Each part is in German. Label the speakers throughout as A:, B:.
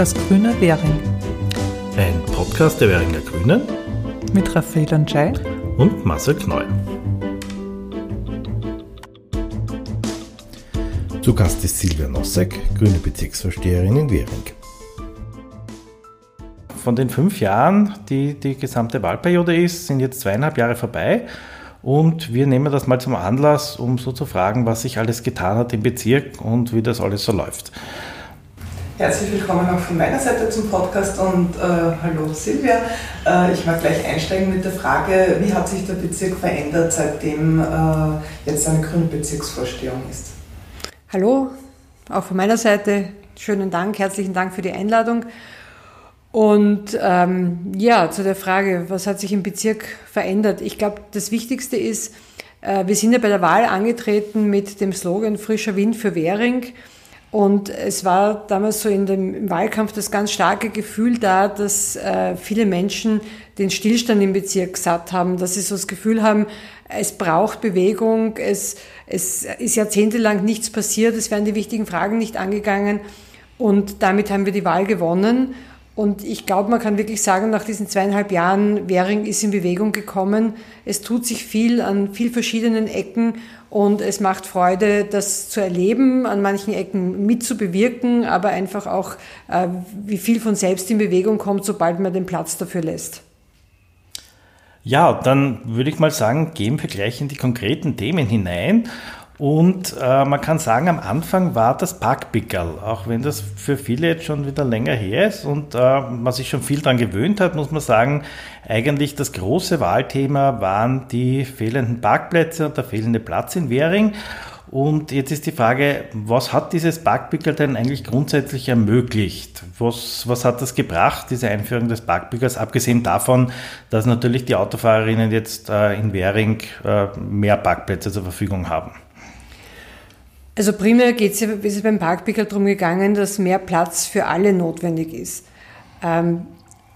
A: Das grüne Währing.
B: Ein Podcast der Währinger Grünen
A: mit Raphael Anschei
B: und Marcel Kneu. Zu Gast ist Silvia Nossek, grüne Bezirksvorsteherin in Währing. Von den fünf Jahren, die die gesamte Wahlperiode ist, sind jetzt zweieinhalb Jahre vorbei. Und wir nehmen das mal zum Anlass, um so zu fragen, was sich alles getan hat im Bezirk und wie das alles so läuft.
C: Herzlich willkommen auch von meiner Seite zum Podcast und äh, hallo Silvia. Äh, ich mag gleich einsteigen mit der Frage, wie hat sich der Bezirk verändert, seitdem äh, jetzt eine grüne Bezirksvorstehung ist?
D: Hallo, auch von meiner Seite schönen Dank, herzlichen Dank für die Einladung. Und ähm, ja, zu der Frage, was hat sich im Bezirk verändert? Ich glaube, das Wichtigste ist, äh, wir sind ja bei der Wahl angetreten mit dem Slogan Frischer Wind für Währing. Und es war damals so in dem, Wahlkampf das ganz starke Gefühl da, dass äh, viele Menschen den Stillstand im Bezirk satt haben, dass sie so das Gefühl haben, es braucht Bewegung, es, es ist jahrzehntelang nichts passiert, es werden die wichtigen Fragen nicht angegangen. Und damit haben wir die Wahl gewonnen. Und ich glaube, man kann wirklich sagen, nach diesen zweieinhalb Jahren, Währing ist in Bewegung gekommen. Es tut sich viel an viel verschiedenen Ecken und es macht Freude, das zu erleben, an manchen Ecken mitzubewirken, aber einfach auch, äh, wie viel von selbst in Bewegung kommt, sobald man den Platz dafür lässt.
B: Ja, dann würde ich mal sagen, gehen wir gleich in die konkreten Themen hinein. Und äh, man kann sagen, am Anfang war das Parkpickerl, auch wenn das für viele jetzt schon wieder länger her ist und äh, man sich schon viel daran gewöhnt hat, muss man sagen, eigentlich das große Wahlthema waren die fehlenden Parkplätze und der fehlende Platz in Währing. Und jetzt ist die Frage, was hat dieses Parkpickerl denn eigentlich grundsätzlich ermöglicht? Was, was hat das gebracht, diese Einführung des Parkpickers, abgesehen davon, dass natürlich die Autofahrerinnen jetzt äh, in Währing äh, mehr Parkplätze zur Verfügung haben?
D: Also primär geht es ja, ist es beim Parkpickel darum gegangen, dass mehr Platz für alle notwendig ist. Ähm,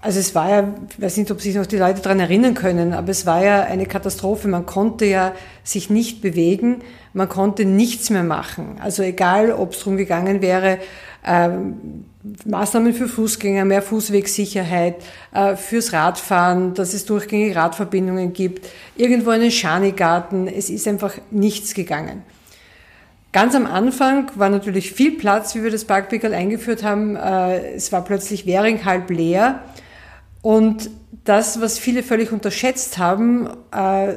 D: also es war ja, ich weiß nicht, ob sich noch die Leute daran erinnern können, aber es war ja eine Katastrophe. Man konnte ja sich nicht bewegen, man konnte nichts mehr machen. Also egal, ob es darum gegangen wäre, ähm, Maßnahmen für Fußgänger, mehr Fußwegsicherheit, äh, fürs Radfahren, dass es durchgängige Radverbindungen gibt, irgendwo einen Schanigarten. Es ist einfach nichts gegangen. Ganz am Anfang war natürlich viel Platz, wie wir das Parkpickel eingeführt haben. Äh, es war plötzlich Währing halb leer. Und das, was viele völlig unterschätzt haben, äh,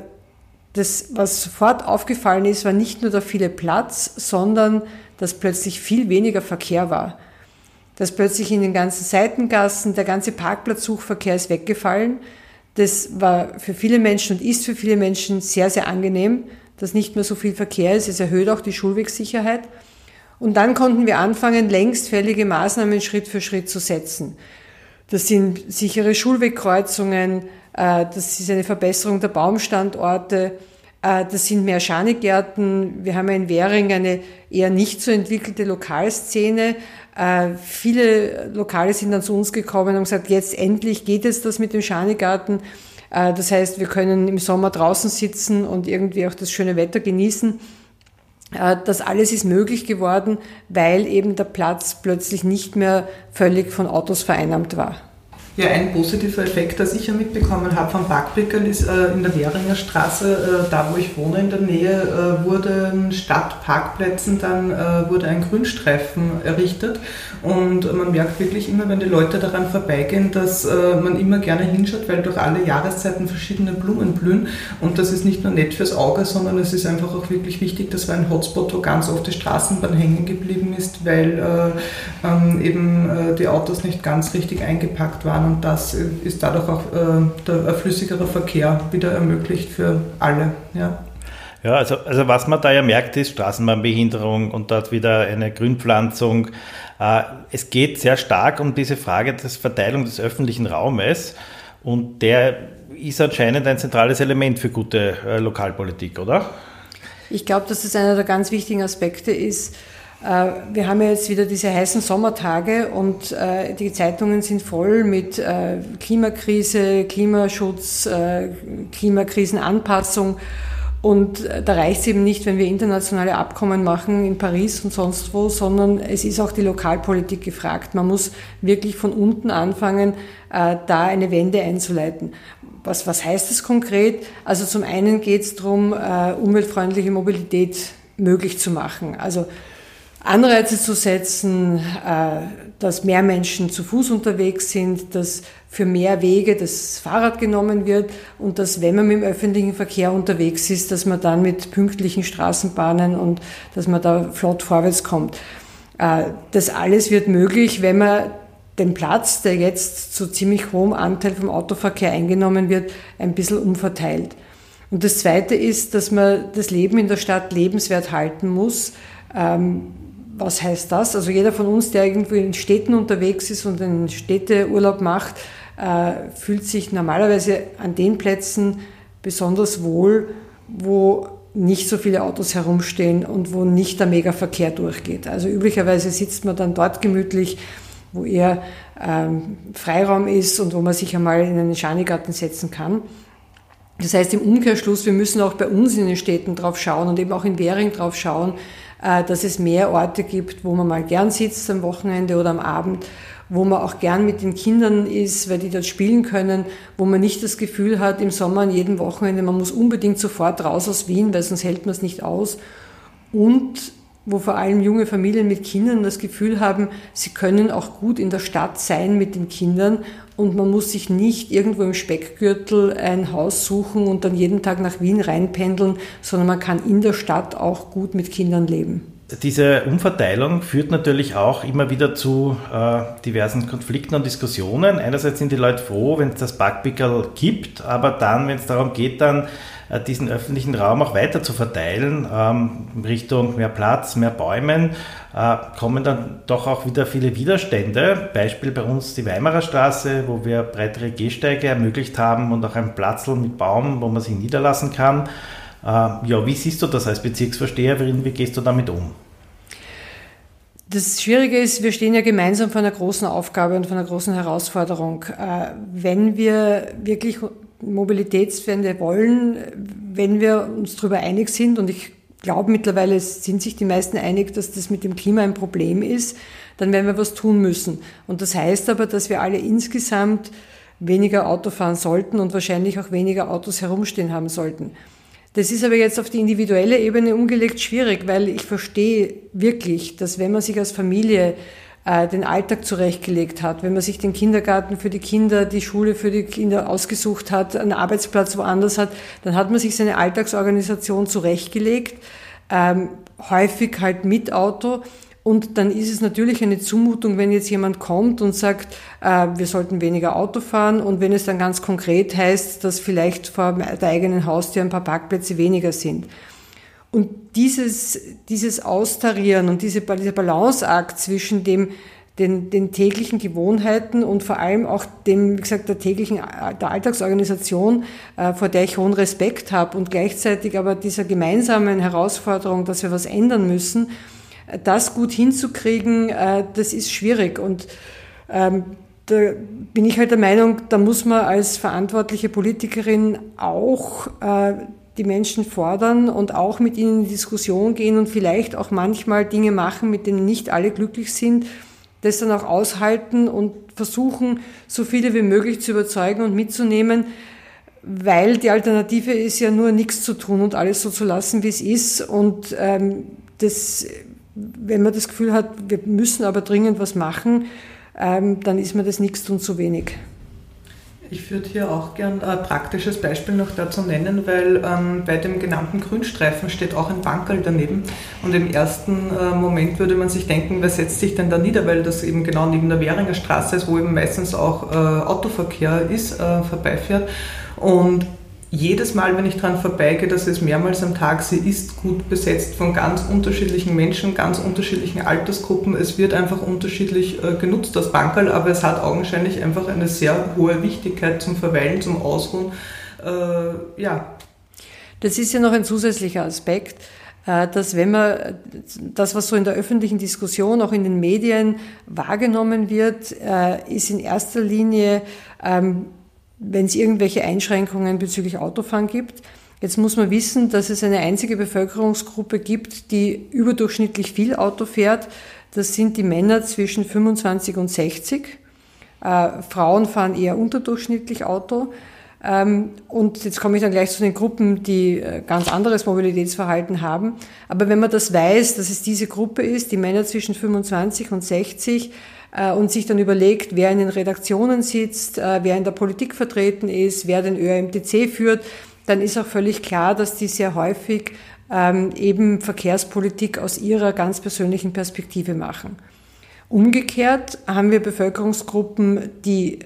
D: das, was sofort aufgefallen ist, war nicht nur der viele Platz, sondern dass plötzlich viel weniger Verkehr war. Dass plötzlich in den ganzen Seitengassen der ganze Parkplatzsuchverkehr ist weggefallen. Das war für viele Menschen und ist für viele Menschen sehr, sehr angenehm dass nicht mehr so viel Verkehr ist. Es erhöht auch die Schulwegssicherheit. Und dann konnten wir anfangen, längstfällige Maßnahmen Schritt für Schritt zu setzen. Das sind sichere Schulwegkreuzungen, äh, das ist eine Verbesserung der Baumstandorte, äh, das sind mehr Schanigärten. Wir haben in Währing eine eher nicht so entwickelte Lokalszene. Äh, viele Lokale sind dann zu uns gekommen und gesagt, jetzt endlich geht es das mit dem Schanigarten. Äh, das heißt, wir können im Sommer draußen sitzen und irgendwie auch das schöne Wetter genießen. Äh, das alles ist möglich geworden, weil eben der Platz plötzlich nicht mehr völlig von Autos vereinnahmt war.
C: Ja, ein positiver Effekt, das ich ja mitbekommen habe vom Parkblickern, ist äh, in der Währinger Straße, da wo ich wohne in der Nähe, äh, wurden statt Parkplätzen dann wurde ein Grünstreifen errichtet und man merkt wirklich immer, wenn die Leute daran vorbeigehen, dass äh, man immer gerne hinschaut, weil durch alle Jahreszeiten verschiedene Blumen blühen und das ist nicht nur nett fürs Auge, sondern es ist einfach auch wirklich wichtig, das war ein Hotspot, wo ganz oft die Straßenbahn hängen geblieben ist, weil äh, ähm, eben die Autos nicht ganz richtig eingepackt waren und das ist dadurch auch äh, der flüssigere Verkehr wieder ermöglicht für alle. Ja.
B: Ja, also, also was man da ja merkt, ist Straßenbahnbehinderung und dort wieder eine Grünpflanzung. Äh, es geht sehr stark um diese Frage der Verteilung des öffentlichen Raumes und der ist anscheinend ein zentrales Element für gute äh, Lokalpolitik, oder?
D: Ich glaube, dass das einer der ganz wichtigen Aspekte ist, äh, wir haben ja jetzt wieder diese heißen Sommertage und die Zeitungen sind voll mit Klimakrise, Klimaschutz, Klimakrisenanpassung. Und äh, da reicht es eben nicht, wenn wir internationale Abkommen machen in Paris und sonst wo, sondern es ist auch die Lokalpolitik gefragt. Man muss wirklich von unten anfangen, äh, da eine Wende einzuleiten. Was, was heißt das konkret? Also zum einen geht es darum, äh, umweltfreundliche Mobilität möglich zu machen. Also Anreize zu setzen, dass mehr Menschen zu Fuß unterwegs sind, dass für mehr Wege das Fahrrad genommen wird und dass, wenn man mit dem öffentlichen Verkehr unterwegs ist, dass man dann mit pünktlichen Straßenbahnen und dass man da flott vorwärts kommt. Äh, das alles wird möglich, wenn man den Platz, der jetzt zu ziemlich hohem Anteil vom Autoverkehr eingenommen wird, ein bisschen umverteilt. Und das Zweite ist, dass man das Leben in der Stadt lebenswert halten muss. Ähm, was heißt das? Also jeder von uns, der irgendwo in Städten unterwegs ist und einen Städteurlaub macht, äh, fühlt sich normalerweise an den Plätzen besonders wohl, wo nicht so viele Autos herumstehen und wo nicht der Megaverkehr durchgeht. Also üblicherweise sitzt man dann dort gemütlich, wo eher ähm, Freiraum ist und wo man sich einmal in einen Schanigarten setzen kann. Das heißt im Umkehrschluss, wir müssen auch bei uns in den Städten drauf schauen und eben auch in Währing drauf schauen, dass es mehr Orte gibt, wo man mal gern sitzt am Wochenende oder am Abend, wo man auch gern mit den Kindern ist, weil die dort spielen können, wo man nicht das Gefühl hat im Sommer an jedem Wochenende, man muss unbedingt sofort raus aus Wien, weil sonst hält man es nicht aus. Und wo vor allem junge Familien mit Kindern das Gefühl haben, sie können auch gut in der Stadt sein mit den Kindern und man muss sich nicht irgendwo im Speckgürtel ein Haus suchen und dann jeden Tag nach Wien reinpendeln, sondern man kann in der Stadt auch gut mit Kindern leben.
B: Diese Umverteilung führt natürlich auch immer wieder zu äh, diversen Konflikten und Diskussionen. Einerseits sind die Leute froh, wenn es das Backpickerl gibt, aber dann, wenn es darum geht, dann äh, diesen öffentlichen Raum auch weiter zu verteilen, ähm, Richtung mehr Platz, mehr Bäumen, äh, kommen dann doch auch wieder viele Widerstände. Beispiel bei uns die Weimarer Straße, wo wir breitere Gehsteige ermöglicht haben und auch ein Platzl mit Baum, wo man sich niederlassen kann. Äh, ja, wie siehst du das als Bezirksvorsteherin? Wie gehst du damit um?
D: Das Schwierige ist, wir stehen ja gemeinsam vor einer großen Aufgabe und vor einer großen Herausforderung. Wenn wir wirklich Mobilitätswende wollen, wenn wir uns darüber einig sind, und ich glaube mittlerweile sind sich die meisten einig, dass das mit dem Klima ein Problem ist, dann werden wir was tun müssen. Und das heißt aber, dass wir alle insgesamt weniger Auto fahren sollten und wahrscheinlich auch weniger Autos herumstehen haben sollten. Das ist aber jetzt auf die individuelle Ebene umgelegt schwierig, weil ich verstehe wirklich, dass wenn man sich als Familie äh, den Alltag zurechtgelegt hat, wenn man sich den Kindergarten für die Kinder, die Schule für die Kinder ausgesucht hat, einen Arbeitsplatz woanders hat, dann hat man sich seine Alltagsorganisation zurechtgelegt, ähm, häufig halt mit Auto. Und dann ist es natürlich eine Zumutung, wenn jetzt jemand kommt und sagt, äh, wir sollten weniger Auto fahren und wenn es dann ganz konkret heißt, dass vielleicht vor der eigenen Haustür ein paar Parkplätze weniger sind. Und dieses, dieses Austarieren und diese, dieser Balanceakt zwischen dem, den, den täglichen Gewohnheiten und vor allem auch dem, wie gesagt, der täglichen, der Alltagsorganisation, äh, vor der ich hohen Respekt habe und gleichzeitig aber dieser gemeinsamen Herausforderung, dass wir was ändern müssen, das gut hinzukriegen, äh, das ist schwierig und ähm, da bin ich halt der Meinung, da muss man als verantwortliche Politikerin auch äh, die Menschen fordern und auch mit ihnen in Diskussion gehen und vielleicht auch manchmal Dinge machen, mit denen nicht alle glücklich sind, das dann auch aushalten und versuchen, so viele wie möglich zu überzeugen und mitzunehmen, weil die Alternative ist ja nur nichts zu tun und alles so zu lassen, wie es ist. Und ähm, das, wenn man das Gefühl hat, wir müssen aber dringend was machen, ähm, dann ist mir das nichts tun zu wenig.
C: Ich würde hier auch gern ein praktisches Beispiel noch dazu nennen, weil ähm, bei dem genannten Grünstreifen steht auch ein Bankerl daneben. Und im ersten äh, Moment würde man sich denken, wer setzt sich denn da nieder, weil das eben genau neben der Währinger Straße ist, wo eben meistens auch äh, Autoverkehr ist, äh, vorbeifährt. Und jedes Mal, wenn ich dran vorbeigehe, dass es mehrmals am Tag, sie ist gut besetzt von ganz unterschiedlichen Menschen, ganz unterschiedlichen Altersgruppen. Es wird einfach unterschiedlich äh, genutzt, das Bankerl, aber es hat augenscheinlich einfach eine sehr hohe Wichtigkeit zum Verweilen, zum Ausruhen. Äh, ja.
D: Das ist ja noch ein zusätzlicher Aspekt äh, dass wenn man das, was so in der öffentlichen Diskussion, auch in den Medien wahrgenommen wird, äh, ist in erster Linie ähm, wenn es irgendwelche Einschränkungen bezüglich Autofahren gibt. Jetzt muss man wissen, dass es eine einzige Bevölkerungsgruppe gibt, die überdurchschnittlich viel Auto fährt. Das sind die Männer zwischen 25 und 60. Äh, Frauen fahren eher unterdurchschnittlich Auto. Ähm, und jetzt komme ich dann gleich zu den Gruppen, die äh, ganz anderes Mobilitätsverhalten haben. Aber wenn man das weiß, dass es diese Gruppe ist, die Männer zwischen 25 und 60, äh, und sich dann überlegt, wer in den Redaktionen sitzt, äh, wer in der Politik vertreten ist, wer den ÖMTC führt, dann ist auch völlig klar, dass die sehr häufig ähm, eben Verkehrspolitik aus ihrer ganz persönlichen Perspektive machen. Umgekehrt haben wir Bevölkerungsgruppen, die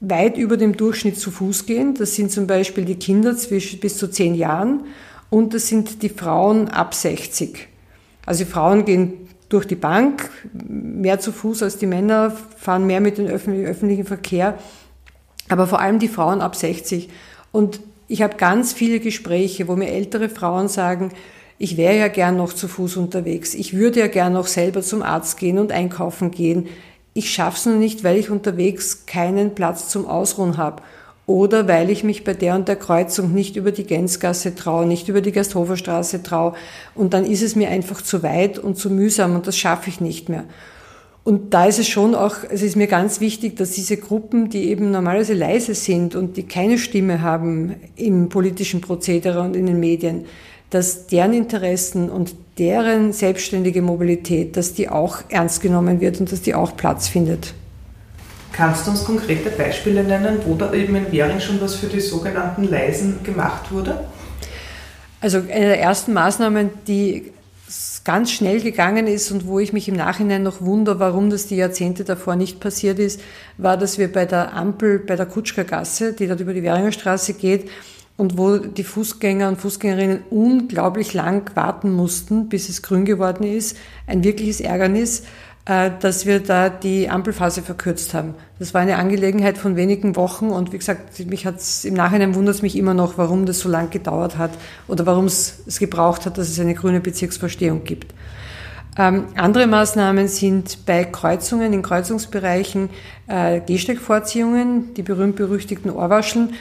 D: weit über dem Durchschnitt zu Fuß gehen. Das sind zum Beispiel die Kinder zwischen, bis zu zehn Jahren und das sind die Frauen ab 60. Also Frauen gehen durch die Bank, mehr zu Fuß als die Männer, fahren mehr mit dem öffentlichen Verkehr, aber vor allem die Frauen ab 60. Und ich habe ganz viele Gespräche, wo mir ältere Frauen sagen, ich wäre ja gern noch zu Fuß unterwegs, ich würde ja gern noch selber zum Arzt gehen und einkaufen gehen. Ich schaffe es nur nicht, weil ich unterwegs keinen Platz zum Ausruhen habe oder weil ich mich bei der und der Kreuzung nicht über die Gänzgasse traue, nicht über die Gasthoferstraße traue und dann ist es mir einfach zu weit und zu mühsam und das schaffe ich nicht mehr. Und da ist es schon auch, es ist mir ganz wichtig, dass diese Gruppen, die eben normalerweise leise sind und die keine Stimme haben im politischen Prozedere und in den Medien, dass deren Interessen und deren selbstständige Mobilität, dass die auch ernst genommen wird und dass die auch Platz findet.
C: Kannst du uns konkrete Beispiele nennen, wo da eben in Währing schon was für die sogenannten Leisen gemacht wurde?
D: Also eine der ersten Maßnahmen, die ganz schnell gegangen ist und wo ich mich im Nachhinein noch wundere, warum das die Jahrzehnte davor nicht passiert ist, war, dass wir bei der Ampel, bei der Kutschkergasse, die dort über die Währinger Straße geht, und wo die Fußgänger und Fußgängerinnen unglaublich lang warten mussten, bis es grün geworden ist. Ein wirkliches Ärgernis. Äh, dass wir da die Ampelphase verkürzt haben. Das war eine Angelegenheit von wenigen Wochen und wie gesagt, mich hat's, im Nachhinein wundert es mich immer noch, warum das so lang gedauert hat oder warum es gebraucht hat, dass es eine grüne Bezirksvorstehung gibt. Ähm, andere Maßnahmen sind bei Kreuzungen, in Kreuzungsbereichen äh, Gehsteigvorziehungen, die berühmt-berüchtigten Ohrwascheln.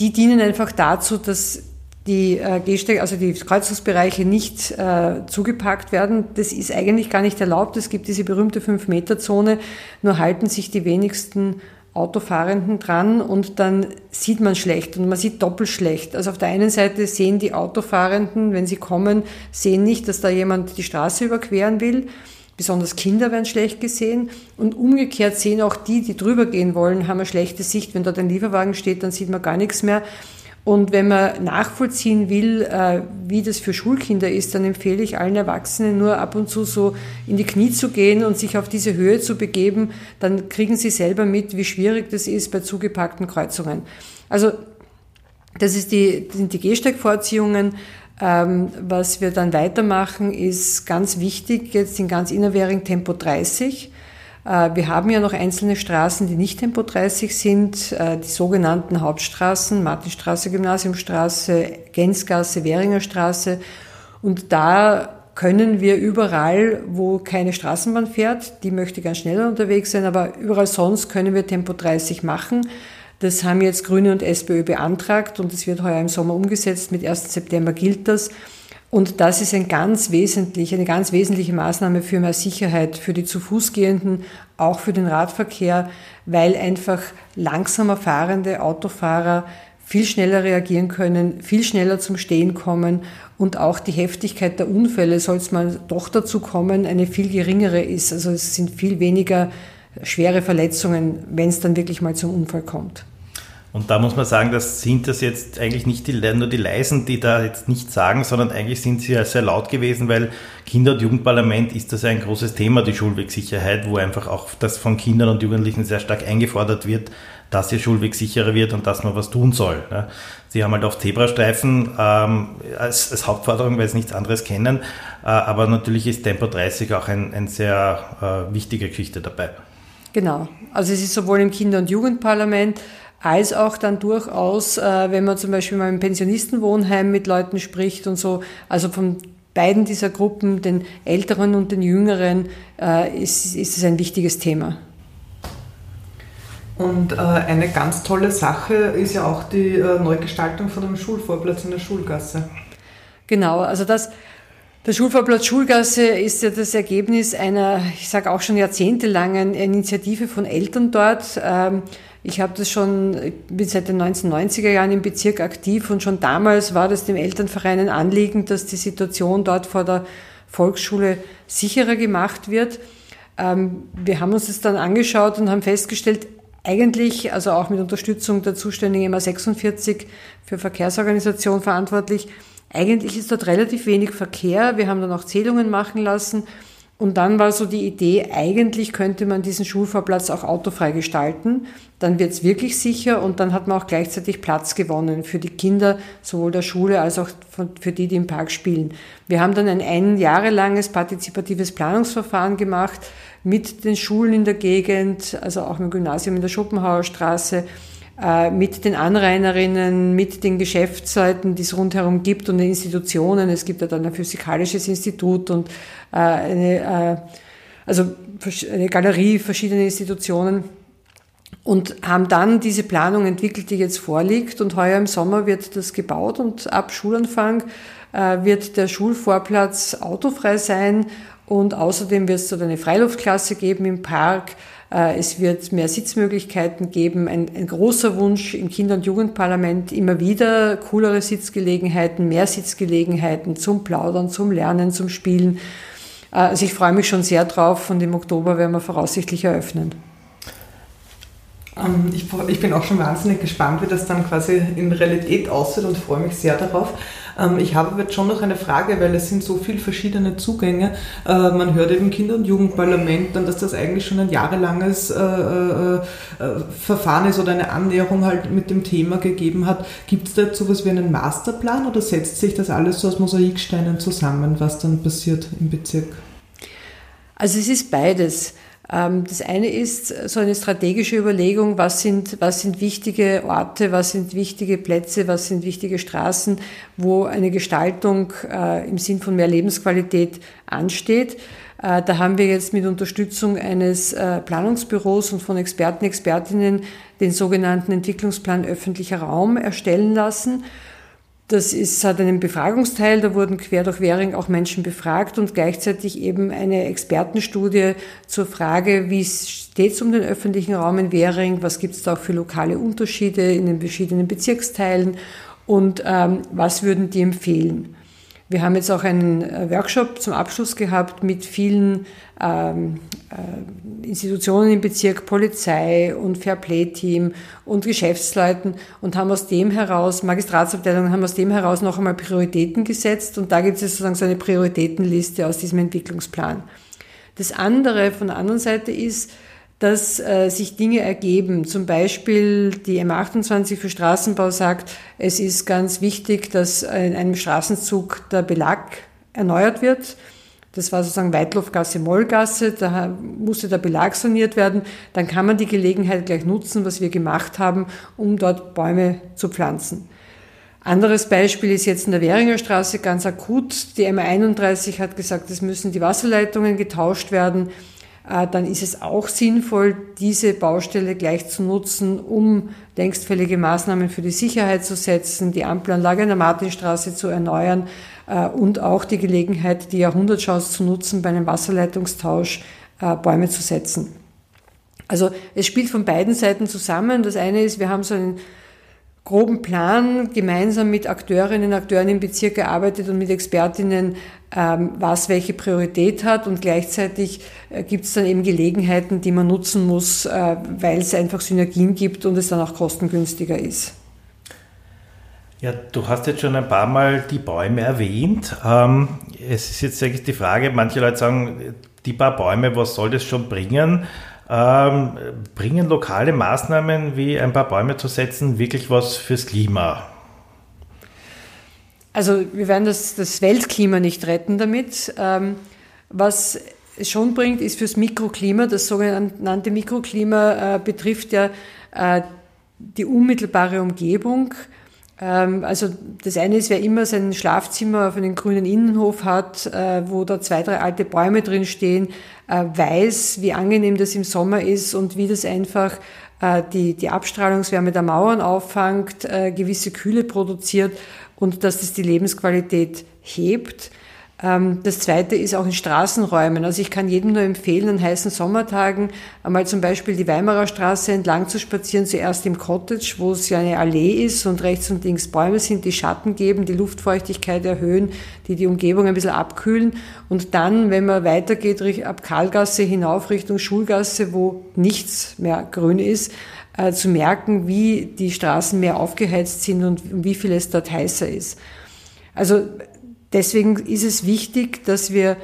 D: Die dienen einfach dazu, dass die äh, Gehsteig, also die Kreuzungsbereiche nicht äh, zugepackt werden. Das ist eigentlich gar nicht erlaubt. Es gibt diese berühmte 5-Meter-Zone, nur halten sich die wenigsten Autofahrenden dran und dann sieht man schlecht und man sieht doppelt schlecht. Also auf der einen Seite sehen die Autofahrenden, wenn sie kommen, sehen nicht, dass da jemand die Straße überqueren will. Besonders Kinder werden schlecht gesehen und umgekehrt sehen auch die, die drüber gehen wollen, haben eine schlechte Sicht. Wenn dort ein Lieferwagen steht, dann sieht man gar nichts mehr. Und wenn man nachvollziehen will, äh, wie das für Schulkinder ist, dann empfehle ich allen Erwachsenen nur ab und zu so in die Knie zu gehen und sich auf diese Höhe zu begeben. Dann kriegen sie selber mit, wie schwierig das ist bei zugepackten Kreuzungen. Also das ist die, sind die Gehsteigvorziehungen. Ähm, was wir dann weitermachen, ist ganz wichtig, jetzt in ganz Innerwähring Tempo 30. Äh, wir haben ja noch einzelne Straßen, die nicht Tempo 30 sind, äh, die sogenannten Hauptstraßen, Martinstraße, Gymnasiumstraße, Gänzgasse, Währinger Straße. Und da können wir überall, wo keine Straßenbahn fährt, die möchte ganz schneller unterwegs sein, aber überall sonst können wir Tempo 30 machen. Das haben jetzt Grüne und SPÖ beantragt und es wird heuer im Sommer umgesetzt. Mit 1. September gilt das. Und das ist ein ganz wesentlich, eine ganz wesentliche Maßnahme für mehr Sicherheit für die zu Fuß gehenden, auch für den Radverkehr, weil einfach langsamer fahrende Autofahrer viel schneller reagieren können, viel schneller zum Stehen kommen und auch die Heftigkeit der Unfälle, soll es mal doch dazu kommen, eine viel geringere ist. Also es sind viel weniger schwere Verletzungen, wenn es dann wirklich mal zum Unfall kommt.
B: Und da muss man sagen, das sind das jetzt eigentlich nicht die, nur die Leisen, die da jetzt nichts sagen, sondern eigentlich sind sie ja sehr laut gewesen, weil Kinder- und Jugendparlament ist das ein großes Thema, die Schulwegsicherheit, wo einfach auch das von Kindern und Jugendlichen sehr stark eingefordert wird, dass ihr Schulweg sicherer wird und dass man was tun soll. Sie haben halt auf Zebrastreifen ähm, als, als, Hauptforderung, weil sie nichts anderes kennen, äh, aber natürlich ist Tempo 30 auch ein, ein sehr äh, wichtige Geschichte dabei.
D: Genau, also es ist sowohl im Kinder- und Jugendparlament, als auch dann durchaus, äh, wenn man zum Beispiel mal im Pensionistenwohnheim mit Leuten spricht und so, also von beiden dieser Gruppen, den Älteren und den Jüngeren, äh, ist, ist es ein wichtiges Thema.
C: Und äh, eine ganz tolle Sache ist ja auch die Neugestaltung von dem Schulvorplatz in der Schulgasse.
D: Genau, also das, der Schulvorplatz Schulgasse ist ja das Ergebnis einer, ich sage auch schon jahrzehntelangen Initiative von Eltern dort. Ähm, ich habe das schon, ich bin seit den 1990er Jahren im Bezirk aktiv und schon damals war das dem Elternverein ein Anliegen, dass die Situation dort vor der Volksschule sicherer gemacht wird. Ähm, wir haben uns das dann angeschaut und haben festgestellt, eigentlich, also auch mit Unterstützung der zuständigen MA46 für Verkehrsorganisation verantwortlich, eigentlich ist dort relativ wenig Verkehr. Wir haben dann auch Zählungen machen lassen. Und dann war so die Idee, eigentlich könnte man diesen Schulvorplatz auch autofrei gestalten. Dann wird es wirklich sicher und dann hat man auch gleichzeitig Platz gewonnen für die Kinder, sowohl der Schule als auch für die, die im Park spielen. Wir haben dann ein ein Jahre langes partizipatives Planungsverfahren gemacht mit den Schulen in der Gegend, also auch im Gymnasium in der Schopenhauer Straße, mit den Anrainerinnen, mit den Geschäftsleuten, die es rundherum gibt und den Institutionen. Es gibt ja dann ein physikalisches Institut und äh, eine, äh, also eine Galerie, verschiedene Institutionen und haben dann diese Planung entwickelt, die jetzt vorliegt. Und heuer im Sommer wird das gebaut und ab Schulanfang wird der Schulvorplatz autofrei sein und außerdem wird es dort eine Freiluftklasse geben im Park. Äh, es wird mehr Sitzmöglichkeiten geben. Ein, ein, großer Wunsch im Kinder- und Jugendparlament immer wieder coolere Sitzgelegenheiten, mehr Sitzgelegenheiten zum Plaudern, zum Lernen, zum Spielen. Äh, also ich freue mich schon sehr drauf und im Oktober werden wir voraussichtlich eröffnen.
C: Ähm, ich, ich, bin auch schon wahnsinnig gespannt, wie das dann quasi in Realität aussieht und freue mich sehr darauf. Ähm, ich habe jetzt schon noch eine Frage, weil es sind so viele verschiedene Zugänge. Äh, man hört eben Kinder- und Jugendparlament dann, dass das eigentlich schon ein jahrelanges äh, äh, Verfahren ist oder eine Annäherung halt mit dem Thema gegeben hat. Gibt es da jetzt sowas wie einen Masterplan oder setzt sich das alles so aus Mosaiksteinen zusammen, was dann passiert im Bezirk?
D: Also es ist beides. Ähm, das eine ist so eine strategische Überlegung, was sind, was sind wichtige Orte, was sind wichtige Plätze, was sind wichtige Straßen, wo eine Gestaltung äh, im Sinn von mehr Lebensqualität ansteht. Äh, da haben wir jetzt mit Unterstützung eines äh, Planungsbüros und von Experten, Expertinnen den sogenannten Entwicklungsplan öffentlicher Raum erstellen lassen. Das ist, hat einen Befragungsteil, da wurden quer durch Währing auch Menschen befragt und gleichzeitig eben eine Expertenstudie zur Frage, wie steht es um den öffentlichen Raum in Währing, was gibt es da auch für lokale Unterschiede in den verschiedenen Bezirksteilen und ähm, was würden die empfehlen. Wir haben jetzt auch einen äh, Workshop zum Abschluss gehabt mit vielen ähm, äh, Institutionen im Bezirk, Polizei und Fairplay-Team und Geschäftsleuten und haben aus dem heraus, Magistratsabteilungen haben aus dem heraus noch einmal Prioritäten gesetzt und da gibt es sozusagen so eine Prioritätenliste aus diesem Entwicklungsplan. Das andere von der anderen Seite ist, dass äh, sich Dinge ergeben. Zum Beispiel die M28 für Straßenbau sagt, es ist ganz wichtig, dass in einem Straßenzug der Belag erneuert wird. Das war sozusagen Weitlofgasse, Mollgasse, da musste der Belag saniert werden. Dann kann man die Gelegenheit gleich nutzen, was wir gemacht haben, um dort Bäume zu pflanzen. Anderes Beispiel ist jetzt in der Währinger Straße ganz akut. Die M31 hat gesagt, es müssen die Wasserleitungen getauscht werden. Äh, dann ist es auch sinnvoll, diese Baustelle gleich zu nutzen, um längstfällige Maßnahmen für die Sicherheit zu setzen, die Ampelanlage in der Martinstraße zu erneuern äh, und auch die Gelegenheit, die Jahrhundertchance zu nutzen, bei einem Wasserleitungstausch äh, Bäume zu setzen. Also es spielt von beiden Seiten zusammen. Das eine ist, wir haben so einen groben Plan gemeinsam mit Akteurinnen und Akteuren im Bezirk gearbeitet und mit Expertinnen, was welche Priorität hat und gleichzeitig äh, gibt es dann eben Gelegenheiten, die man nutzen muss, äh, weil es einfach Synergien gibt und es dann auch kostengünstiger ist.
B: Ja, du hast jetzt schon ein paar Mal die Bäume erwähnt. Ähm, es ist jetzt eigentlich die Frage, manche Leute sagen, die paar Bäume, was soll das schon bringen? Ähm, bringen lokale Maßnahmen wie ein paar Bäume zu setzen wirklich was fürs Klima?
D: Also wir werden das, das Weltklima nicht retten damit. Ähm, was es schon bringt, ist fürs Mikroklima, das sogenannte Mikroklima äh, betrifft ja äh, die unmittelbare Umgebung. Ähm, also das eine ist, wer immer sein Schlafzimmer auf einen grünen Innenhof hat, äh, wo da zwei, drei alte Bäume drin stehen, äh, weiß, wie angenehm das im Sommer ist und wie das einfach die, die Abstrahlungswärme der Mauern auffangt, gewisse Kühle produziert und dass das die Lebensqualität hebt. Ähm, das zweite ist auch in Straßenräumen. Also ich kann jedem nur empfehlen, an heißen Sommertagen einmal zum Beispiel die Weimarer Straße entlang zu spazieren, zuerst im Cottage, wo es ja eine Allee ist und rechts und links Bäume sind, die Schatten geben, die Luftfeuchtigkeit erhöhen, die die Umgebung ein bisschen abkühlen. Und dann, wenn man weitergeht, ab Karlgasse hinauf Richtung Schulgasse, wo nichts mehr grün ist, äh, zu merken, wie die Straßen mehr aufgeheizt sind und wie viel es dort heißer ist. Also Deswegen ist es wichtig, dass wir,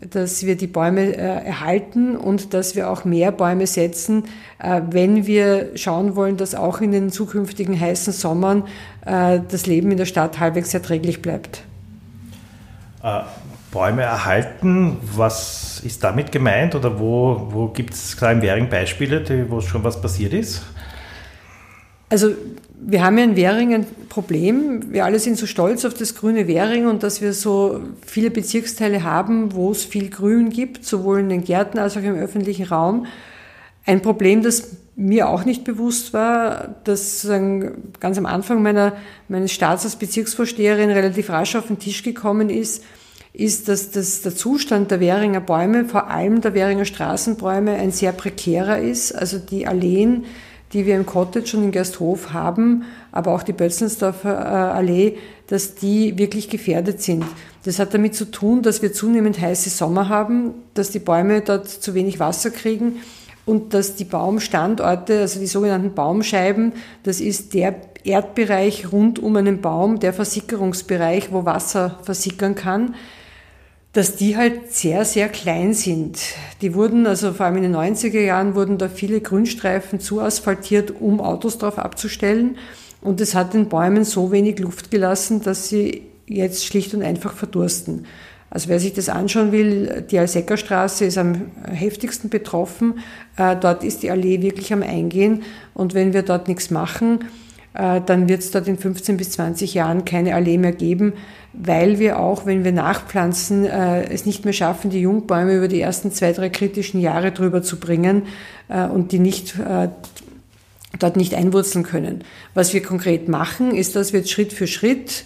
D: dass wir die Bäume äh, erhalten und dass wir auch mehr Bäume setzen, äh, wenn wir schauen wollen, dass auch in den zukünftigen heißen Sommern äh, das Leben in der Stadt halbwegs erträglich bleibt.
B: Äh, Bäume erhalten, was ist damit gemeint oder wo, wo gibt es klar im Währing Beispiele, wo schon was passiert ist?
D: Also wir haben ja in Währing ein Problem. Wir alle sind so stolz auf das grüne Währing und dass wir so viele Bezirksteile haben, wo es viel Grün gibt, sowohl in den Gärten als auch im öffentlichen Raum. Ein Problem, das mir auch nicht bewusst war, das ganz am Anfang meiner, meines Staats als Bezirksvorsteherin relativ rasch auf den Tisch gekommen ist, ist, dass das, der Zustand der Währinger Bäume, vor allem der Währinger Straßenbäume, ein sehr prekärer ist. Also die Alleen, die wir im Cottage und in Gersthof haben, aber auch die Bötzensdorfer äh, Allee, dass die wirklich gefährdet sind. Das hat damit zu tun, dass wir zunehmend heiße Sommer haben, dass die Bäume dort zu wenig Wasser kriegen und dass die Baumstandorte, also die sogenannten Baumscheiben, das ist der Erdbereich rund um einen Baum, der Versickerungsbereich, wo Wasser versickern kann dass die halt sehr, sehr klein sind. Die wurden, also vor allem in den 90er Jahren, wurden da viele Grünstreifen zuasphaltiert, um Autos drauf abzustellen. Und es hat den Bäumen so wenig Luft gelassen, dass sie jetzt schlicht und einfach verdursten. Also wer sich das anschauen will, die Alseckerstraße ist am heftigsten betroffen. Äh, dort ist die Allee wirklich am Eingehen. Und wenn wir dort nichts machen, dann wird es dort in 15 bis 20 Jahren keine Allee mehr geben, weil wir auch, wenn wir nachpflanzen, äh, es nicht mehr schaffen, die Jungbäume über die ersten zwei, drei kritischen Jahre drüber zu bringen äh, und die nicht dort nicht einwurzeln können. Was wir konkret machen, ist, dass wir jetzt Schritt für Schritt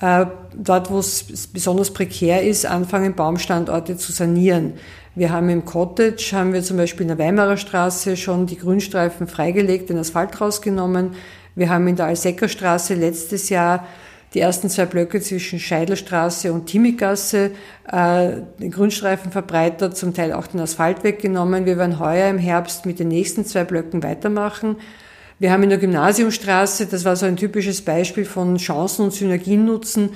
D: dort, wo es besonders prekär ist, anfangen, Baumstandorte zu sanieren. Wir haben im Cottage, haben wir zum Beispiel in der Weimarer Straße schon die Grünstreifen freigelegt, den Asphalt rausgenommen. Wir haben in der Alseckerstraße letztes Jahr die ersten zwei Blöcke zwischen Scheidlstraße und Timigasse, äh, den Grünstreifen verbreitert, zum Teil auch den Asphalt weggenommen. Wir werden heuer im Herbst mit den nächsten zwei Blöcken weitermachen. Wir haben in der Gymnasiumstraße, das war so ein typisches Beispiel von Chancen und Synergien nutzen,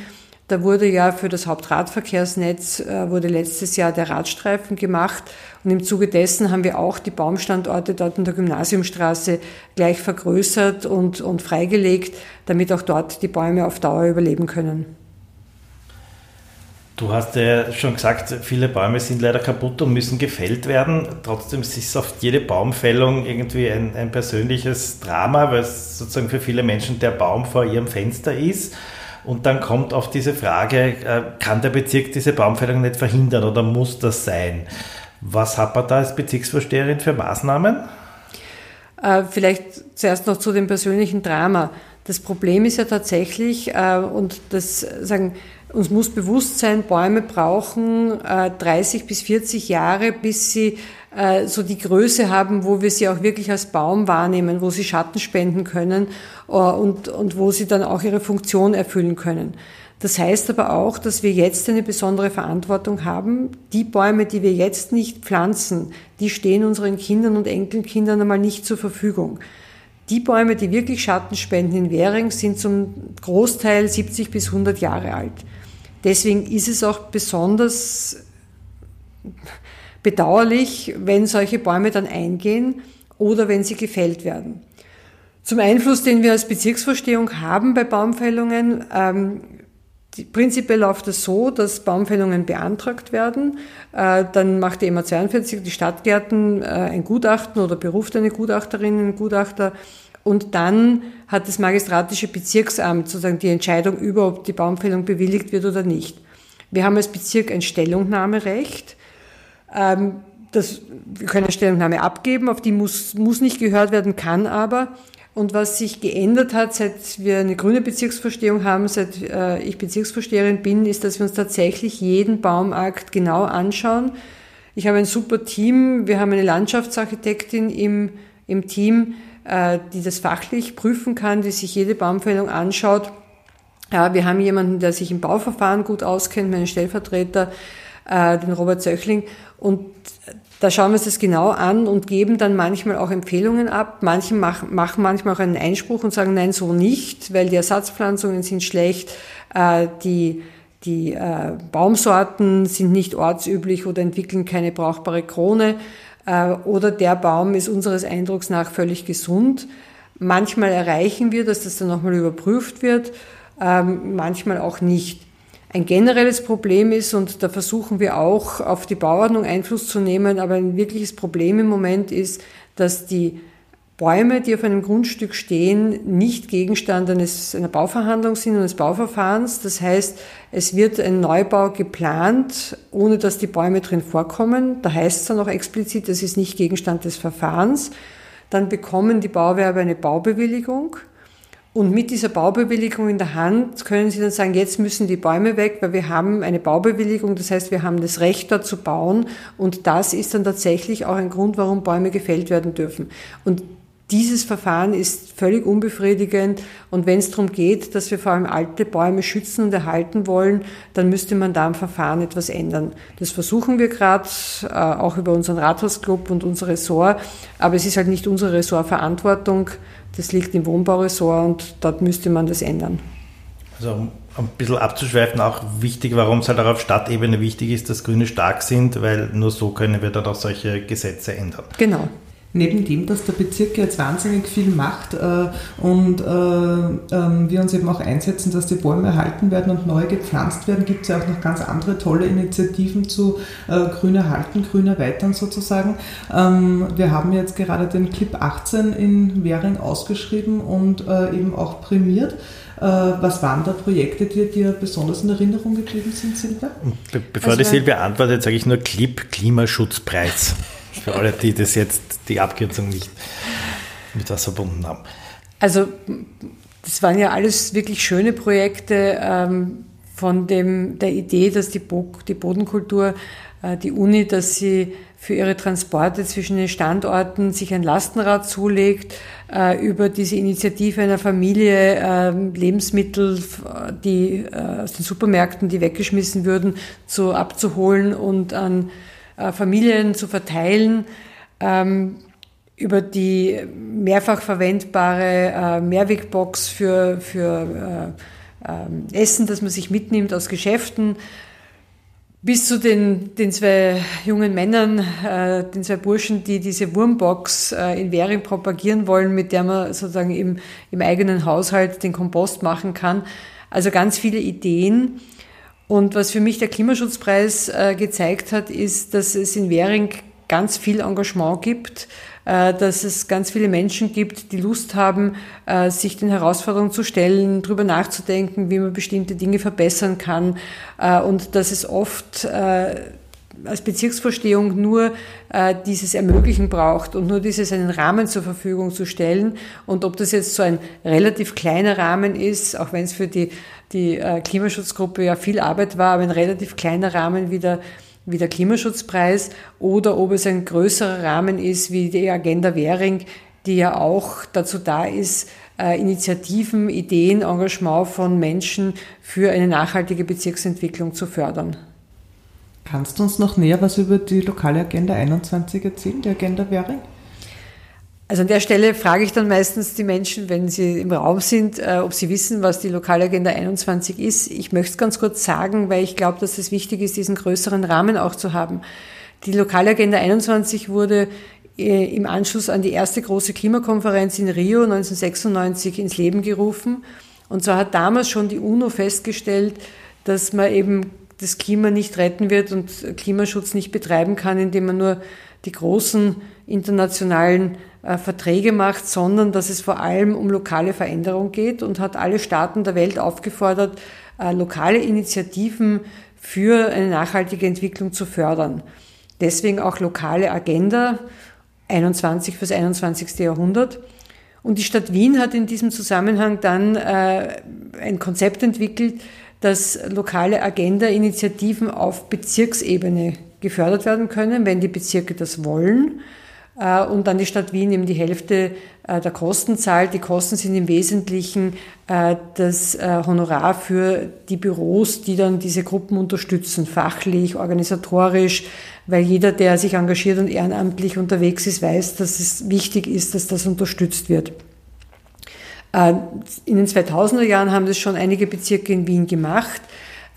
D: da wurde ja für das Hauptradverkehrsnetz äh, wurde letztes Jahr der Radstreifen gemacht und im Zuge dessen haben wir auch die Baumstandorte dort in der Gymnasiumstraße gleich vergrößert und, und freigelegt, damit auch dort die Bäume auf Dauer überleben können.
B: Du hast ja schon gesagt, viele Bäume sind leider kaputt und müssen gefällt werden. Trotzdem ist oft jede Baumfällung irgendwie ein, ein persönliches Drama, weil es sozusagen für viele Menschen der Baum vor ihrem Fenster ist. Und dann kommt auf diese Frage, äh, kann der Bezirk diese Baumfällung nicht verhindern oder muss das sein? Was hat man da als Bezirksvorsteherin für Maßnahmen?
D: Äh, vielleicht zuerst noch zu dem persönlichen Drama. Das Problem ist ja tatsächlich, äh, und das sagen, uns muss bewusst sein, Bäume brauchen 30 bis 40 Jahre, bis sie äh, so die Größe haben, wo wir sie auch wirklich als Baum wahrnehmen, wo sie Schatten spenden können äh, und, und wo sie dann auch ihre Funktion erfüllen können. Das heißt aber auch, dass wir jetzt eine besondere Verantwortung haben. Die Bäume, die wir jetzt nicht pflanzen, die stehen unseren Kindern und Enkelkindern einmal nicht zur Verfügung. Die Bäume, die wirklich Schatten spenden in Währing, sind zum Großteil 70 bis 100 Jahre alt. Deswegen ist es auch besonders bedauerlich, wenn solche Bäume dann eingehen oder wenn sie gefällt werden. Zum Einfluss, den wir als Bezirksvorstehung haben bei Baumfällungen, ähm, die, prinzipiell läuft es so, dass Baumfällungen beantragt werden. Äh, dann macht die EMA 42, die Stadtgärten, äh, ein Gutachten oder beruft eine Gutachterin, einen Gutachter Und dann hat das magistratische Bezirksamt sozusagen die Entscheidung über, ob die Baumfällung bewilligt wird oder nicht. Wir haben als Bezirk ein Stellungnahmerecht. Ähm, das, wir können eine Stellungnahme abgeben, auf die muss, muss nicht gehört werden, kann aber. Und was sich geändert hat, seit wir eine grüne Bezirksvorstehung haben, seit äh, ich Bezirksvorsteherin bin, ist, dass wir uns tatsächlich jeden Baumakt genau anschauen. Ich habe ein super Team. Wir haben eine Landschaftsarchitektin im, im Team, äh, die das fachlich prüfen kann, die sich jede Baumfällung anschaut. Ja, wir haben jemanden, der sich im Bauverfahren gut auskennt, meinen Stellvertreter, äh, den Robert Zöchling. Und da schauen wir uns das genau an und geben dann manchmal auch Empfehlungen ab. Manche machen, machen manchmal auch einen Einspruch und sagen, nein, so nicht, weil die Ersatzpflanzungen sind schlecht, äh, die, die äh, Baumsorten sind nicht ortsüblich oder entwickeln keine brauchbare Krone äh, oder der Baum ist unseres Eindrucks nach völlig gesund. Manchmal erreichen wir, dass das dann nochmal überprüft wird, ähm, manchmal auch nicht ein generelles Problem ist und da versuchen wir auch auf die Bauordnung Einfluss zu nehmen, aber ein wirkliches Problem im Moment ist, dass die Bäume, die auf einem Grundstück stehen, nicht Gegenstand eines, einer Bauverhandlung sind und eines Bauverfahrens. Das heißt, es wird ein Neubau geplant, ohne dass die Bäume drin vorkommen. Da heißt es dann auch explizit, das ist nicht Gegenstand des Verfahrens. Dann bekommen die Bauwerbe eine Baubewilligung. Und mit dieser Baubewilligung in der Hand können Sie dann sagen, jetzt müssen die Bäume weg, weil wir haben eine Baubewilligung, das heißt, wir haben das Recht dort zu bauen und das ist dann tatsächlich auch ein Grund, warum Bäume gefällt werden dürfen. Und dieses Verfahren ist völlig unbefriedigend und wenn es darum geht, dass wir vor allem alte Bäume schützen und erhalten wollen, dann müsste man da am Verfahren etwas ändern. Das versuchen wir gerade, äh, auch über unseren Rathausclub und unser Ressort, aber es ist halt nicht unsere Ressortverantwortung, das liegt im Wohnbauressort und dort müsste man das ändern.
B: Also um ein bisschen abzuschweifen, auch wichtig, warum es halt auch auf Stadtebene wichtig ist, dass Grüne stark sind, weil nur so können wir dann auch solche Gesetze ändern.
D: Genau.
C: Neben dem, dass der Bezirk jetzt wahnsinnig viel macht äh, und äh, äh, wir uns eben auch einsetzen, dass die Bäume erhalten werden und neu gepflanzt werden, gibt es ja auch noch ganz andere tolle Initiativen zu äh, Grün erhalten, Grün erweitern sozusagen. Ähm, wir haben jetzt gerade den Clip 18 in Währing ausgeschrieben und äh, eben auch prämiert. Äh, was waren da Projekte, die dir besonders in Erinnerung geblieben sind, Silvia?
B: Be bevor also, die Silvia antwortet, sage ich nur Clip Klimaschutzpreis. Für alle, die das jetzt die Abkürzung nicht mit was verbunden haben.
D: Also das waren ja alles wirklich schöne Projekte ähm, von dem, der Idee, dass die, Bo die Bodenkultur, äh, die Uni, dass sie für ihre Transporte zwischen den Standorten sich ein Lastenrad zulegt, äh, über diese Initiative einer Familie äh, Lebensmittel, die äh, aus den Supermärkten, die weggeschmissen würden, zu abzuholen und an äh, Familien zu verteilen. Ähm, über die mehrfach verwendbare äh, Mehrwegbox für, für äh, äh, Essen, das man sich mitnimmt aus Geschäften, bis zu den, den zwei jungen Männern, äh, den zwei Burschen, die diese Wurmbox äh, in Währing propagieren wollen, mit der man sozusagen im, im eigenen Haushalt den Kompost machen kann. Also ganz viele Ideen. Und was für mich der Klimaschutzpreis äh, gezeigt hat, ist, dass es in Währing ganz viel Engagement gibt, äh, dass es ganz viele Menschen gibt, die Lust haben, äh, sich den Herausforderungen zu stellen, darüber nachzudenken, wie man bestimmte Dinge verbessern kann äh, und dass es oft äh, als Bezirksvorstehung nur äh, dieses Ermöglichen braucht und nur dieses einen Rahmen zur Verfügung zu stellen. Und ob das jetzt so ein relativ kleiner Rahmen ist, auch wenn es für die, die äh, Klimaschutzgruppe ja viel Arbeit war, aber ein relativ kleiner Rahmen wie der, wie der Klimaschutzpreis, oder ob es ein größerer Rahmen ist wie die Agenda Währing, die ja auch dazu da ist, äh, Initiativen, Ideen, Engagement von Menschen für eine nachhaltige Bezirksentwicklung zu fördern.
C: Kannst du uns noch näher was über die lokale Agenda 21 erzählen, die Agenda Währing?
D: Also an der Stelle frage ich dann meistens die Menschen, wenn sie im Raum sind, äh, ob sie wissen, was die Lokalagenda 21 ist. Ich möchte es ganz kurz sagen, weil ich glaube, dass es wichtig ist, diesen größeren Rahmen auch zu haben. Die Lokalagenda 21 wurde äh, im Anschluss an die erste große Klimakonferenz in Rio 1996 ins Leben gerufen. Und zwar hat damals schon die UNO festgestellt, dass man eben das Klima nicht retten wird und Klimaschutz nicht betreiben kann, indem man nur die großen internationalen Verträge macht, sondern dass es vor allem um lokale Veränderung geht und hat alle Staaten der Welt aufgefordert, äh, lokale Initiativen für eine nachhaltige Entwicklung zu fördern. Deswegen auch lokale Agenda 21 fürs 21. Jahrhundert. Und die Stadt Wien hat in diesem Zusammenhang dann äh, ein Konzept entwickelt, dass lokale Agenda-Initiativen auf Bezirksebene gefördert werden können, wenn die Bezirke das wollen. Äh, und dann die Stadt Wien eben die Hälfte äh, der Kosten zahlt. Die Kosten sind im Wesentlichen äh, das Honorar für die Büros, die dann diese Gruppen unterstützen, fachlich, organisatorisch, weil jeder, der sich engagiert und ehrenamtlich unterwegs ist, weiß, dass es wichtig ist, dass das unterstützt wird. In den 2000er Jahren haben das schon einige Bezirke in Wien gemacht.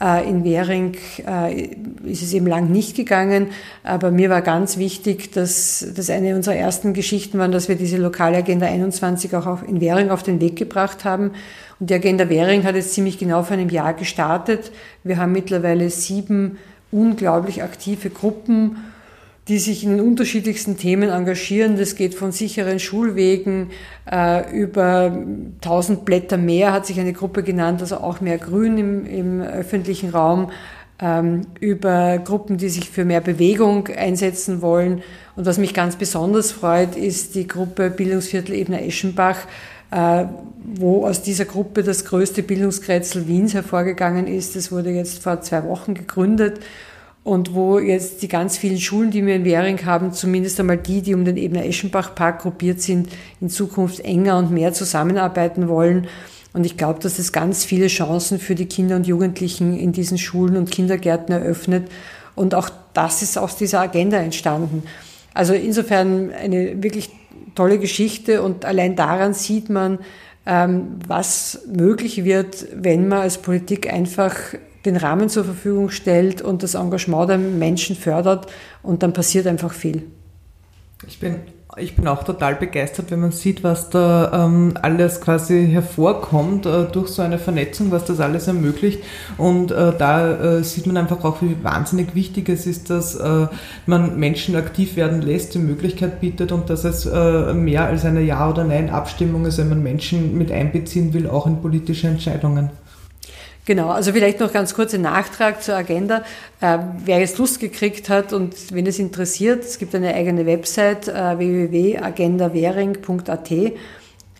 D: Äh, in Währing äh, ist es eben lang nicht gegangen, aber mir war ganz wichtig, dass das eine unserer ersten Geschichten war, dass wir diese lokale Agenda 21 auch in Währing auf den Weg gebracht haben. Und die Agenda Währing hat jetzt ziemlich genau vor einem Jahr gestartet. Wir haben mittlerweile sieben unglaublich aktive Gruppen die sich in unterschiedlichsten Themen engagieren. Das geht von sicheren Schulwegen äh, über 1000 Blätter mehr, hat sich eine Gruppe genannt, also auch mehr Grün im, im öffentlichen Raum, ähm, über Gruppen, die sich für mehr Bewegung einsetzen wollen. Und was mich ganz besonders freut, ist die Gruppe Bildungsviertel Ebner Eschenbach, äh, wo aus dieser Gruppe das größte Bildungskretzel Wiens hervorgegangen ist. Das wurde jetzt vor zwei Wochen gegründet und wo jetzt die ganz vielen Schulen, die wir in Währing haben, zumindest einmal die, die um den Ebner Eschenbach Park gruppiert sind, in Zukunft enger und mehr zusammenarbeiten wollen. Und ich glaube, dass es ganz viele Chancen für die Kinder und Jugendlichen in diesen Schulen und Kindergärten eröffnet. Und auch das ist aus dieser Agenda entstanden. Also insofern eine wirklich tolle Geschichte und allein daran sieht man, ähm, was möglich wird, wenn man als Politik einfach den Rahmen zur Verfügung stellt und das Engagement der Menschen fördert und dann passiert einfach viel.
C: Ich bin, ich bin auch total begeistert, wenn man sieht, was da ähm, alles quasi hervorkommt äh, durch so eine Vernetzung, was das alles ermöglicht. Und äh, da äh, sieht man einfach auch, wie wahnsinnig wichtig es ist, dass äh, man Menschen aktiv werden lässt, die Möglichkeit bietet und dass es äh, mehr als eine Ja- oder Nein-Abstimmung ist, wenn man Menschen mit einbeziehen will, auch in politische Entscheidungen.
D: Genau, also vielleicht noch ganz kurz ein Nachtrag zur Agenda. Äh, wer jetzt Lust gekriegt hat und wenn es interessiert, es gibt eine eigene Website äh, www.agendawähring.at,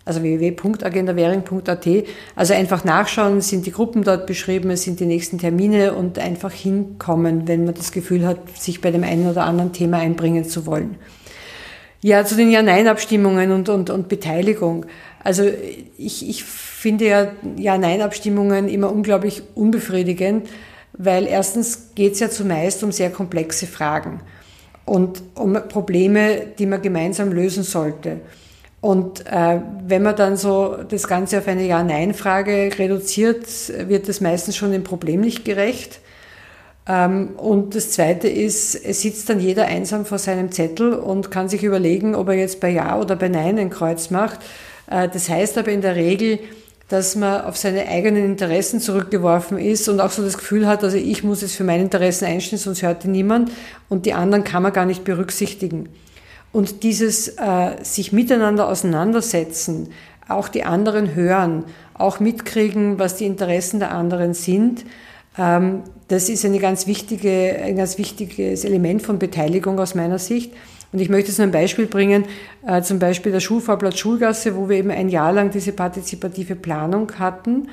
D: also www.agendawähring.at. Also einfach nachschauen, sind die Gruppen dort beschrieben, es sind die nächsten Termine und einfach hinkommen, wenn man das Gefühl hat, sich bei dem einen oder anderen Thema einbringen zu wollen. Ja, zu den Ja-Nein-Abstimmungen und, und, und Beteiligung. Also ich, ich finde ja Ja-Nein-Abstimmungen immer unglaublich unbefriedigend, weil erstens geht es ja zumeist um sehr komplexe Fragen und um Probleme, die man gemeinsam lösen sollte. Und äh, wenn man dann so das Ganze auf eine Ja-Nein-Frage reduziert, wird das meistens schon dem Problem nicht gerecht. Ähm, und das Zweite ist, es sitzt dann jeder einsam vor seinem Zettel und kann sich überlegen, ob er jetzt bei Ja oder bei Nein ein Kreuz macht. Äh, das heißt aber in der Regel, dass man auf seine eigenen Interessen zurückgeworfen ist und auch so das Gefühl hat, also ich muss es für meine Interessen einstehen, sonst hört niemand und die anderen kann man gar nicht berücksichtigen. Und dieses äh, sich miteinander auseinandersetzen, auch die anderen hören, auch mitkriegen, was die Interessen der anderen sind, ähm, das ist eine ganz wichtige, ein ganz wichtiges Element von Beteiligung aus meiner Sicht. Und ich möchte jetzt nur ein Beispiel bringen, äh, zum Beispiel der Schulfahrplatz Schulgasse, wo wir eben ein Jahr lang diese partizipative Planung hatten.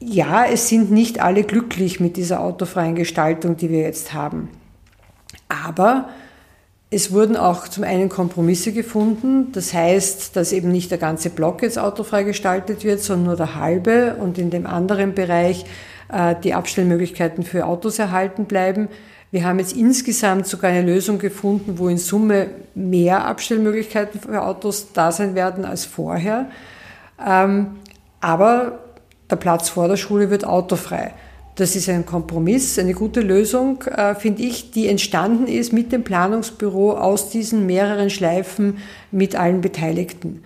D: Ja, es sind nicht alle glücklich mit dieser autofreien Gestaltung, die wir jetzt haben. Aber es wurden auch zum einen Kompromisse gefunden. Das heißt, dass eben nicht der ganze Block jetzt autofrei gestaltet wird, sondern nur der halbe und in dem anderen Bereich äh, die Abstellmöglichkeiten für Autos erhalten bleiben. Wir haben jetzt insgesamt sogar eine Lösung gefunden, wo in Summe mehr Abstellmöglichkeiten für Autos da sein werden als vorher. Ähm, aber der Platz vor der Schule wird autofrei. Das ist ein Kompromiss, eine gute Lösung, äh, finde ich, die entstanden ist mit dem Planungsbüro aus diesen mehreren Schleifen mit allen Beteiligten.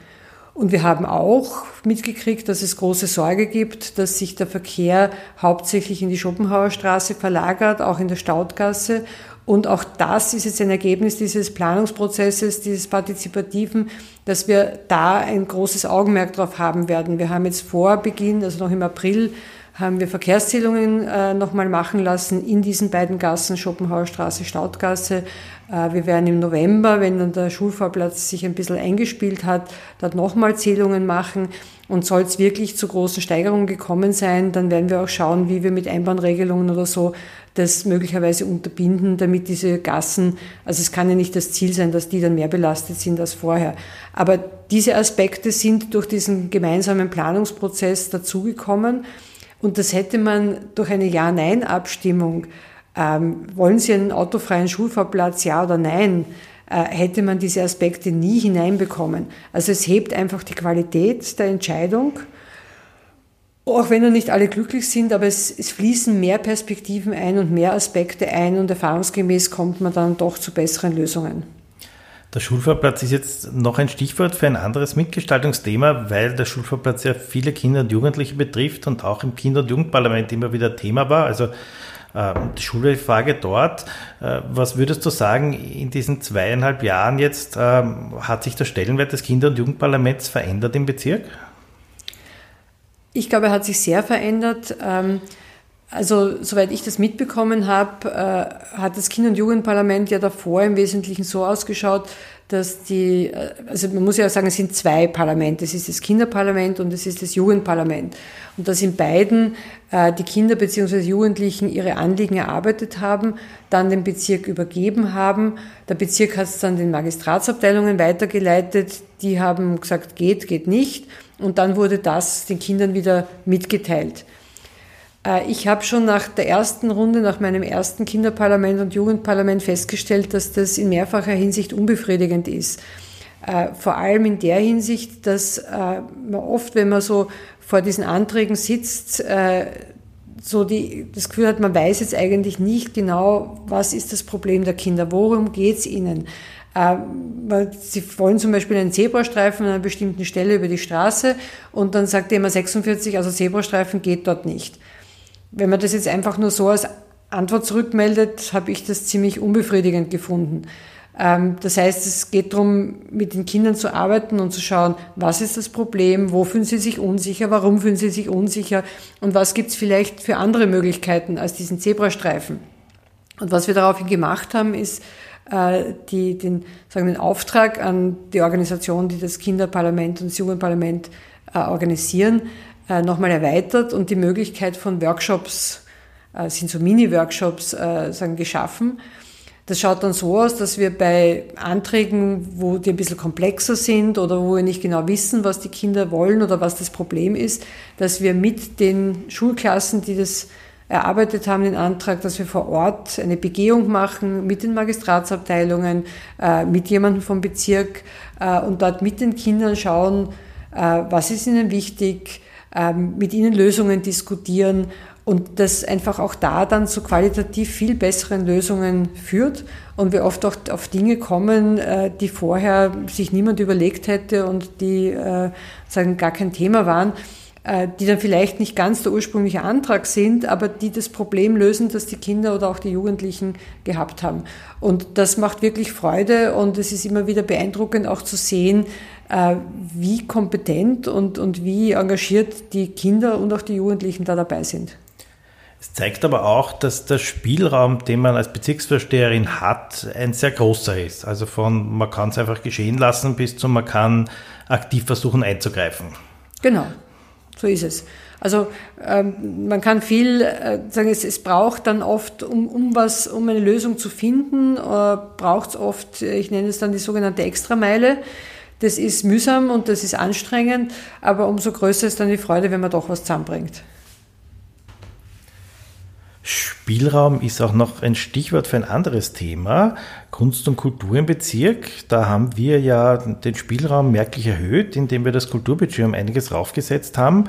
D: Und wir haben auch mitgekriegt, dass es große Sorge gibt, dass sich der Verkehr hauptsächlich in die Schopenhauer Straße verlagert, auch in der Staudgasse Und auch das ist jetzt ein Ergebnis dieses Planungsprozesses, dieses Partizipativen, dass wir da ein großes Augenmerk drauf haben werden. Wir haben jetzt vor Beginn, also noch im April, haben wir Verkehrszählungen äh, nochmal machen lassen in diesen beiden Gassen, Schopenhauerstraße, Staudgasse. Äh, wir werden im November, wenn dann der Schulvorplatz sich ein bisschen eingespielt hat, dort nochmal Zählungen machen. Und soll es wirklich zu großen Steigerungen gekommen sein, dann werden wir auch schauen, wie wir mit Einbahnregelungen oder so das möglicherweise unterbinden, damit diese Gassen, also es kann ja nicht das Ziel sein, dass die dann mehr belastet sind als vorher. Aber diese Aspekte sind durch diesen gemeinsamen Planungsprozess dazugekommen. Und das hätte man durch eine Ja-Nein-Abstimmung, ähm, wollen Sie einen autofreien Schulfahrplatz, ja oder nein, äh, hätte man diese Aspekte nie hineinbekommen. Also es hebt einfach die Qualität der Entscheidung, auch wenn noch nicht alle glücklich sind, aber es, es fließen mehr Perspektiven ein und mehr Aspekte ein und erfahrungsgemäß kommt man dann doch zu besseren Lösungen.
B: Der Schulfahrplatz ist jetzt noch ein Stichwort für ein anderes Mitgestaltungsthema, weil der Schulfahrplatz ja viele Kinder und Jugendliche betrifft und auch im Kinder- und Jugendparlament immer wieder Thema war. Also äh, die Schulfrage dort. Äh, was würdest du sagen, in diesen zweieinhalb Jahren jetzt äh, hat sich der Stellenwert des Kinder- und Jugendparlaments verändert im Bezirk?
D: Ich glaube, er hat sich sehr verändert. Also, soweit ich das mitbekommen habe, äh, hat das Kinder- und Jugendparlament ja davor im Wesentlichen so ausgeschaut, dass die, äh, also man muss ja sagen, es sind zwei Parlamente. Es ist das Kinderparlament und es ist das Jugendparlament. Und dass in beiden äh, die Kinder bzw. Jugendlichen ihre Anliegen erarbeitet haben, dann den Bezirk übergeben haben. Der Bezirk hat es dann den Magistratsabteilungen weitergeleitet. Die haben gesagt, geht, geht nicht. Und dann wurde das den Kindern wieder mitgeteilt. Äh, ich habe schon nach der ersten Runde, nach meinem ersten Kinderparlament und Jugendparlament festgestellt, dass das in mehrfacher Hinsicht unbefriedigend ist. Äh, vor allem in der Hinsicht, dass äh, man oft, wenn man so vor diesen Anträgen sitzt, so die, das Gefühl hat, man weiß jetzt eigentlich nicht genau, was ist das Problem der Kinder, worum geht es ihnen. Sie wollen zum Beispiel einen Zebrastreifen an einer bestimmten Stelle über die Straße und dann sagt jemand 46, also Zebrastreifen geht dort nicht. Wenn man das jetzt einfach nur so als Antwort zurückmeldet, habe ich das ziemlich unbefriedigend gefunden. Ähm, das heißt, es geht darum, mit den Kindern zu arbeiten und zu schauen, was ist das Problem, wo fühlen sie sich unsicher, warum fühlen sie sich unsicher und was gibt es vielleicht für andere Möglichkeiten als diesen Zebrastreifen. Und was wir daraufhin gemacht haben, ist, äh, die, den, sagen, den Auftrag an die Organisation, die das Kinderparlament und das Jugendparlament äh, organisieren, äh, nochmal erweitert und die Möglichkeit von Workshops, äh, sind so Mini-Workshops äh, sagen, geschaffen. Das schaut dann so aus, dass wir bei Anträgen, wo die ein bisschen komplexer sind oder wo wir nicht genau wissen, was die Kinder wollen oder was das Problem ist, dass wir mit den Schulklassen, die das erarbeitet haben, den Antrag, dass wir vor Ort eine Begehung machen mit den Magistratsabteilungen, äh, mit jemandem vom Bezirk äh, und dort mit den Kindern schauen, äh, was ist ihnen wichtig, mit ihnen Lösungen diskutieren und das einfach auch da dann zu qualitativ viel besseren Lösungen führt und wir oft auch auf Dinge kommen, äh, die vorher sich niemand überlegt hätte und die äh, sagen gar kein Thema waren, äh, die dann vielleicht nicht ganz der ursprüngliche Antrag sind, aber die das Problem lösen, das die Kinder oder auch die Jugendlichen gehabt haben. Und das macht wirklich Freude und es ist immer wieder beeindruckend auch zu sehen, wie kompetent und, und wie engagiert die Kinder und auch die Jugendlichen da dabei sind.
B: Es zeigt aber auch, dass der Spielraum, den man als Bezirksvorsteherin hat, ein sehr großer ist. Also von man kann es einfach geschehen lassen bis zu man kann aktiv versuchen einzugreifen.
D: Genau, so ist es. Also ähm, man kann viel äh, sagen, es, es braucht dann oft, um, um was, um eine Lösung zu finden, äh, braucht es oft, ich nenne es dann die sogenannte Extrameile. Das ist mühsam und das ist anstrengend, aber umso größer ist dann die Freude, wenn man doch was zusammenbringt.
B: Spielraum ist auch noch ein Stichwort für ein anderes Thema, Kunst und Kultur im Bezirk. Da haben wir ja den Spielraum merklich erhöht, indem wir das Kulturbudget um einiges raufgesetzt haben.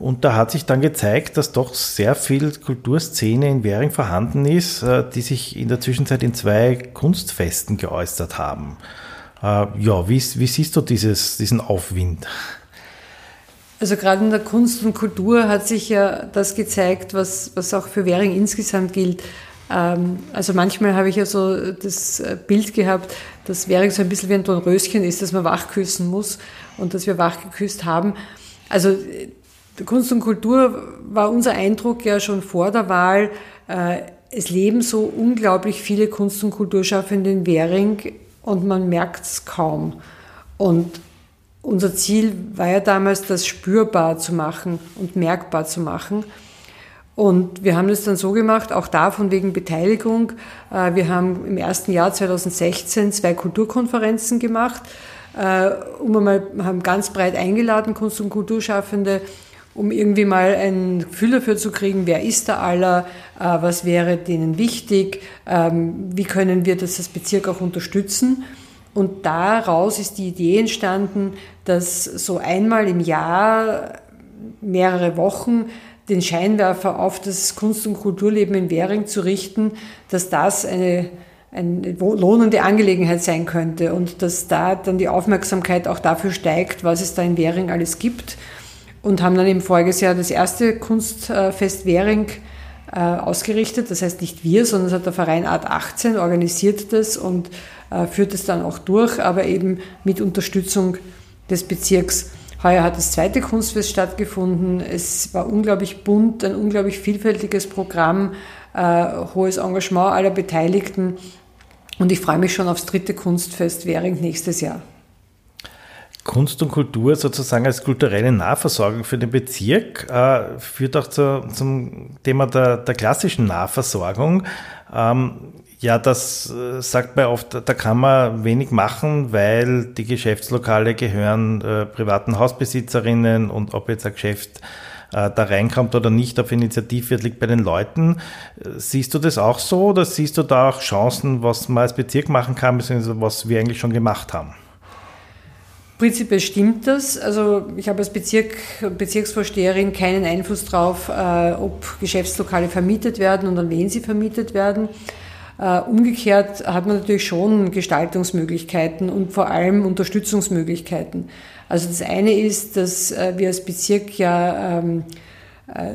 B: Und da hat sich dann gezeigt, dass doch sehr viel Kulturszene in Währing vorhanden ist, äh, die sich in der Zwischenzeit in zwei Kunstfesten geäußert haben. Äh, ja, wie, wie siehst du dieses, diesen Aufwind?
D: Also gerade in der Kunst und Kultur hat sich ja das gezeigt, was, was auch für Währing insgesamt gilt. Ähm, also manchmal habe ich ja so das Bild gehabt, dass Währing so ein bisschen wie ein Dornröschen ist, dass man wachküssen muss und dass wir wachgeküsst haben. Also Kunst und Kultur war unser Eindruck ja schon vor der Wahl. Äh, es leben so unglaublich viele Kunst- und Kulturschaffende in Währing und man merkt es kaum. Und unser Ziel war ja damals, das spürbar zu machen und merkbar zu machen. Und wir haben das dann so gemacht, auch davon wegen Beteiligung. Äh, wir haben im ersten Jahr 2016 zwei Kulturkonferenzen gemacht, äh, um einmal, haben ganz breit eingeladen, Kunst- und Kulturschaffende, um irgendwie mal ein Gefühl dafür zu kriegen, wer ist da aller, äh, was wäre denen wichtig, ähm, wie können wir das als Bezirk auch unterstützen. Und daraus ist die Idee entstanden, dass so einmal im Jahr mehrere Wochen den Scheinwerfer auf das Kunst- und Kulturleben in Währing zu richten, dass das eine, eine lohnende Angelegenheit sein könnte und dass da dann die Aufmerksamkeit auch dafür steigt, was es da in Währing alles gibt. Und haben dann im voriges Jahr das erste Kunstfest Währing äh, ausgerichtet. Das heißt nicht wir, sondern es hat der Verein Art 18 organisiert das und äh, führt es dann auch durch, aber eben mit Unterstützung des Bezirks. Heuer hat das zweite Kunstfest stattgefunden. Es war unglaublich bunt, ein unglaublich vielfältiges Programm, äh, hohes Engagement aller Beteiligten. Und ich freue mich schon aufs dritte Kunstfest während nächstes Jahr.
B: Kunst und Kultur sozusagen als kulturelle Nahversorgung für den Bezirk äh, führt auch zu, zum Thema der, der klassischen Nahversorgung. Ähm, ja, das äh, sagt man oft, da kann man wenig machen, weil die Geschäftslokale gehören äh, privaten Hausbesitzerinnen und ob jetzt ein Geschäft äh, da reinkommt oder nicht auf Initiativ wird, liegt bei den Leuten. Siehst du das auch so oder siehst du da auch Chancen, was man als Bezirk machen kann, beziehungsweise was wir eigentlich schon gemacht haben?
D: Prinzipiell stimmt das. Also ich habe als Bezirk, Bezirksvorsteherin keinen Einfluss darauf, äh, ob Geschäftslokale vermietet werden und an wen sie vermietet werden. Äh, umgekehrt hat man natürlich schon Gestaltungsmöglichkeiten und vor allem Unterstützungsmöglichkeiten. Also das eine ist, dass äh, wir als Bezirk ja ähm, äh,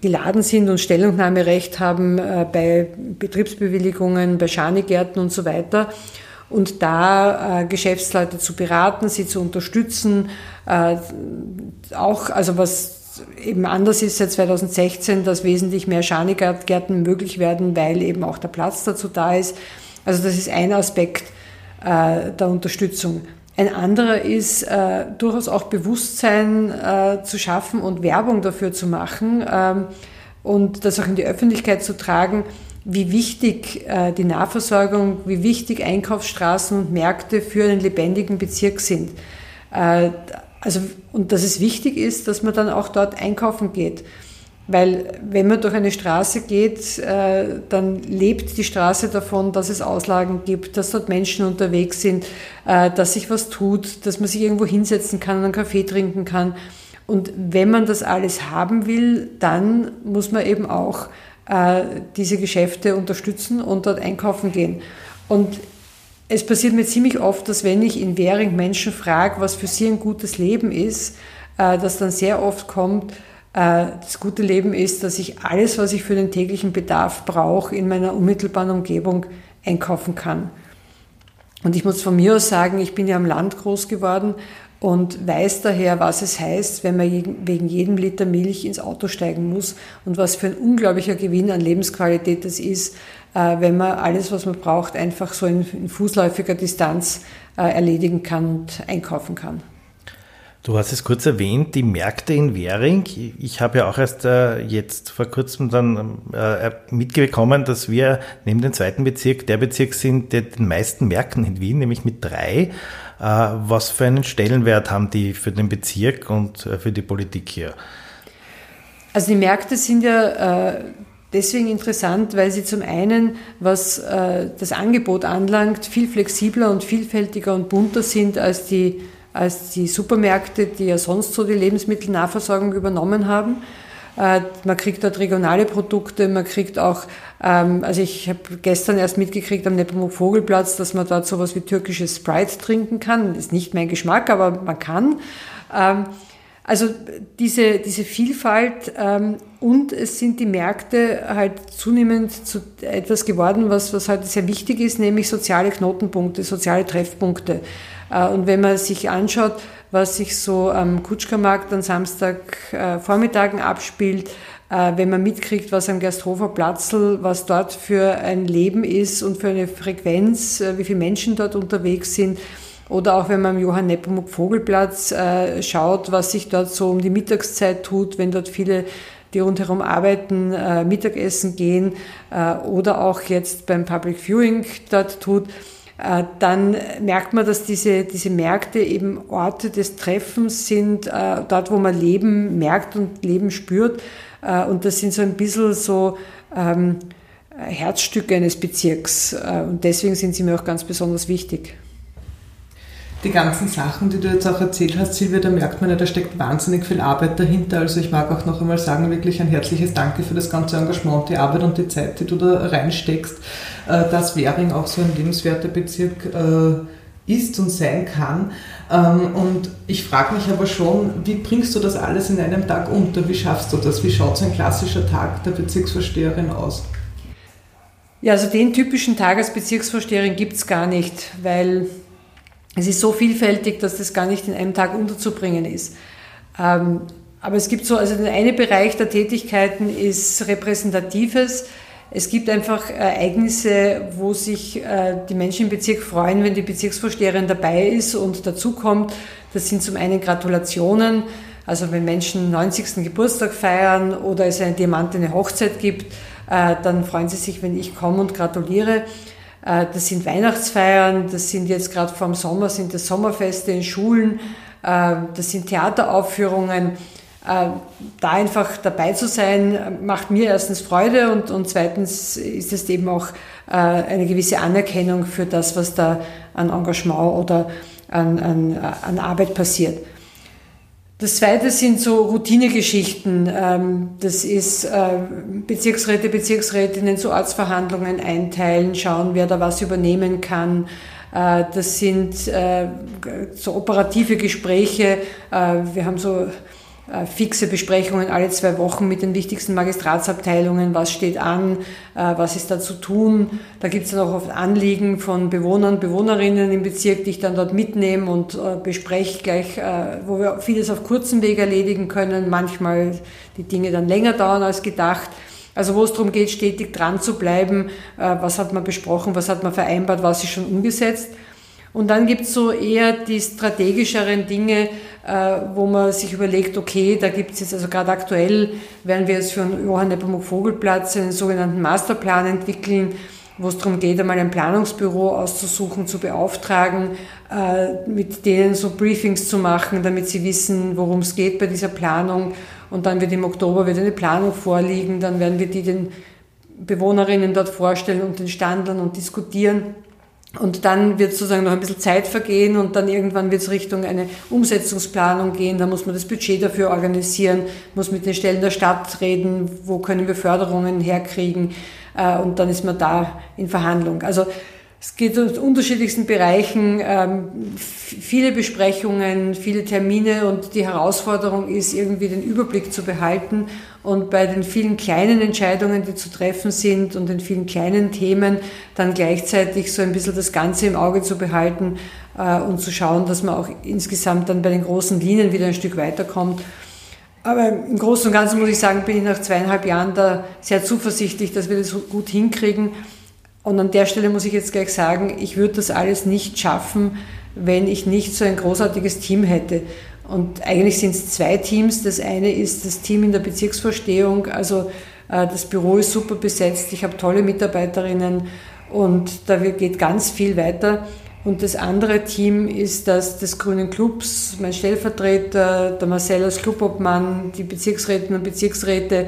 D: geladen sind und Stellungnahmerecht haben äh, bei Betriebsbewilligungen, bei Schanigärten und so weiter. Und da äh, Geschäftsleute zu beraten, sie zu unterstützen, äh, auch, also was eben anders ist seit 2016, dass wesentlich mehr Schanigärten möglich werden, weil eben auch der Platz dazu da ist. Also das ist ein Aspekt äh, der Unterstützung. Ein anderer ist äh, durchaus auch Bewusstsein äh, zu schaffen und Werbung dafür zu machen ähm, und das auch in die Öffentlichkeit zu tragen, wie wichtig äh, die Nahversorgung, wie wichtig Einkaufsstraßen und Märkte für einen lebendigen Bezirk sind. Äh, also, und dass es wichtig ist, dass man dann auch dort einkaufen geht. Weil wenn man durch eine Straße geht, äh, dann lebt die Straße davon, dass es Auslagen gibt, dass dort Menschen unterwegs sind, dass sich was tut, dass man sich irgendwo hinsetzen kann und einen Kaffee trinken kann. Und wenn man das alles haben will, dann muss man eben auch äh, diese Geschäfte unterstützen und dort einkaufen gehen. Und es passiert mir ziemlich oft, dass wenn ich in Währing Menschen frage, was für sie ein gutes Leben ist, äh, dass dann sehr oft kommt, äh, das gute Leben ist, dass ich alles, was ich für den täglichen Bedarf brauche, in meiner unmittelbaren Umgebung einkaufen kann. Und ich muss von mir aus sagen, ich bin ja am Land groß geworden und weiß daher, was es heißt, wenn man wegen jedem Liter Milch ins Auto steigen muss und was für ein unglaublicher Gewinn an Lebensqualität das ist, äh, wenn man alles, was man braucht, einfach so in, fußläufiger Distanz äh, erledigen kann und einkaufen kann.
B: Du hast es kurz erwähnt, die Märkte in Währing. Ich habe ja auch erst äh, jetzt vor kurzem dann mitbekommen, dass wir neben dem zweiten Bezirk der Bezirk sind, der den meisten Märkten in Wien, nämlich mit drei. Äh, was für einen Stellenwert haben die für den Bezirk und äh, für die Politik hier?
D: Also die Märkte sind ja äh, deswegen interessant, weil sie zum einen, was das Angebot anlangt, viel flexibler und vielfältiger und bunter sind als die, als die Supermärkte, die ja sonst so die Lebensmittelnahversorgung übernommen haben. Äh, man kriegt dort regionale Produkte, man kriegt auch, ähm, also ich habe gestern erst mitgekriegt am Nepomuk Vogelplatz, dass man dort sowas wie türkisches Sprite trinken kann. Ist nicht mein Geschmack, aber man kann. Ähm, Also diese, diese Vielfalt ähm, und es sind die Märkte halt zunehmend zu etwas geworden, was, was heute sehr wichtig ist, nämlich soziale Knotenpunkte, soziale Treffpunkte. Äh, und wenn man sich anschaut, was sich so am Kutschkermarkt an Samstagvormittagen äh, abspielt, äh, wenn man mitkriegt, was am Gersthofer Platzl, was dort für ein Leben ist und für eine Frequenz, äh, wie viele Menschen dort unterwegs sind, oder auch wenn man am Johann Nepomuk Vogelplatz äh, schaut, was sich dort so um die Mittagszeit tut, wenn dort viele, die rundherum arbeiten, äh, Mittagessen gehen äh, oder auch jetzt beim Public Viewing dort tut, dann merkt man, dass diese, diese Märkte eben Orte des Treffens sind, äh, dort, wo man Leben merkt und Leben spürt. Äh, und das sind so ein bisschen so ähm, Herzstücke eines Bezirks. Und deswegen sind sie mir auch ganz besonders wichtig
C: die ganzen Sachen, die du jetzt auch erzählt hast, Silvia, da merkt man ja, da steckt wahnsinnig viel Arbeit dahinter. Also ich mag auch noch einmal sagen, wirklich ein herzliches Danke für das ganze Engagement, die Arbeit und die Zeit, die du da reinsteckst, äh, dass Währing auch so ein lebenswerter Bezirk äh, ist und sein kann. Ähm, und ich frage mich aber schon, wie bringst du das alles in einem Tag unter? Wie schaffst du das? Wie schaut so ein klassischer Tag der Bezirksvorsteherin aus?
D: Ja, also den typischen Tag als Bezirksvorsteherin gibt es gar nicht, weil es ist so vielfältig, dass das gar nicht in einem Tag unterzubringen ist. Ähm, aber es gibt so, also der eine Bereich der Tätigkeiten ist repräsentatives. Es gibt einfach Ereignisse, wo sich äh, die Menschen im Bezirk freuen, wenn die Bezirksvorsteherin dabei ist und dazukommt. Das sind zum einen Gratulationen, also wenn Menschen 90. Geburtstag feiern oder es eine diamantene Hochzeit gibt, äh, dann freuen sie sich, wenn ich komme und gratuliere. Äh, das sind Weihnachtsfeiern, das sind jetzt gerade vor dem Sommer sind das Sommerfeste in Schulen, äh, das sind Theateraufführungen. Äh, da einfach dabei zu sein, macht mir erstens Freude und, und zweitens ist es eben auch eine gewisse Anerkennung für das, was da an Engagement oder an, an, an Arbeit passiert. Das zweite sind so Routinegeschichten. Ähm, das ist äh, Bezirksräte, Bezirksrätinnen zu Ortsverhandlungen einteilen, schauen, wer da was übernehmen kann. Äh, das sind äh, so operative Gespräche. Wir haben so fixe Besprechungen alle zwei Wochen mit den wichtigsten Magistratsabteilungen, was steht an, äh, was ist da zu tun. Da gibt es dann auch oft Anliegen von Bewohnern, Bewohnerinnen im Bezirk, die ich dann dort mitnehme und äh, bespreche gleich, wo wir vieles auf kurzem Weg erledigen können, manchmal die Dinge dann länger dauern als gedacht. Also wo es darum geht, stetig dran zu bleiben, was hat man besprochen, was hat man vereinbart, was ist schon umgesetzt. Und dann gibt es so eher die strategischeren Dinge, äh, wo man sich überlegt, okay, da gibt es jetzt, also gerade aktuell werden wir jetzt für den Johann Nepomuk Vogelplatz einen sogenannten Masterplan entwickeln, wo es darum geht, einmal ein Planungsbüro auszusuchen, zu beauftragen, äh, mit denen so Briefings zu machen, damit sie wissen, worum es geht bei dieser Planung. Und dann wird im Oktober wieder eine Planung vorliegen, dann werden wir die den Bewohnerinnen dort vorstellen und den Standern und diskutieren. Und dann wird sozusagen noch ein bisschen Zeit vergehen und dann irgendwann wird es Richtung eine Umsetzungsplanung gehen. Da muss man das Budget dafür organisieren, muss mit den Stellen der Stadt reden, wo können wir Förderungen herkriegen. Äh, und dann ist man da in Verhandlung. Also es geht in unterschiedlichsten Bereichen, ähm, viele Besprechungen, viele Termine und die Herausforderung ist irgendwie den Überblick zu behalten und bei den vielen kleinen Entscheidungen, die zu treffen sind und den vielen kleinen Themen dann gleichzeitig so ein bisschen das Ganze im Auge zu behalten äh, und zu schauen, dass man auch insgesamt dann bei den großen Linien wieder ein Stück weiterkommt. Aber im Großen und Ganzen muss ich sagen, bin ich nach zweieinhalb Jahren da sehr zuversichtlich, dass wir das gut hinkriegen und an der Stelle muss ich jetzt gleich sagen, ich würde das alles nicht schaffen, wenn ich nicht so ein großartiges Team hätte. Und eigentlich sind es zwei Teams. Das eine ist das Team in der Bezirksvorstehung. Also äh, das Büro ist super besetzt. Ich habe tolle Mitarbeiterinnen und da geht ganz viel weiter. Und das andere Team ist das des Grünen Clubs, mein Stellvertreter, der Marcel als Clubobmann, die Bezirksrätinnen und Bezirksräte,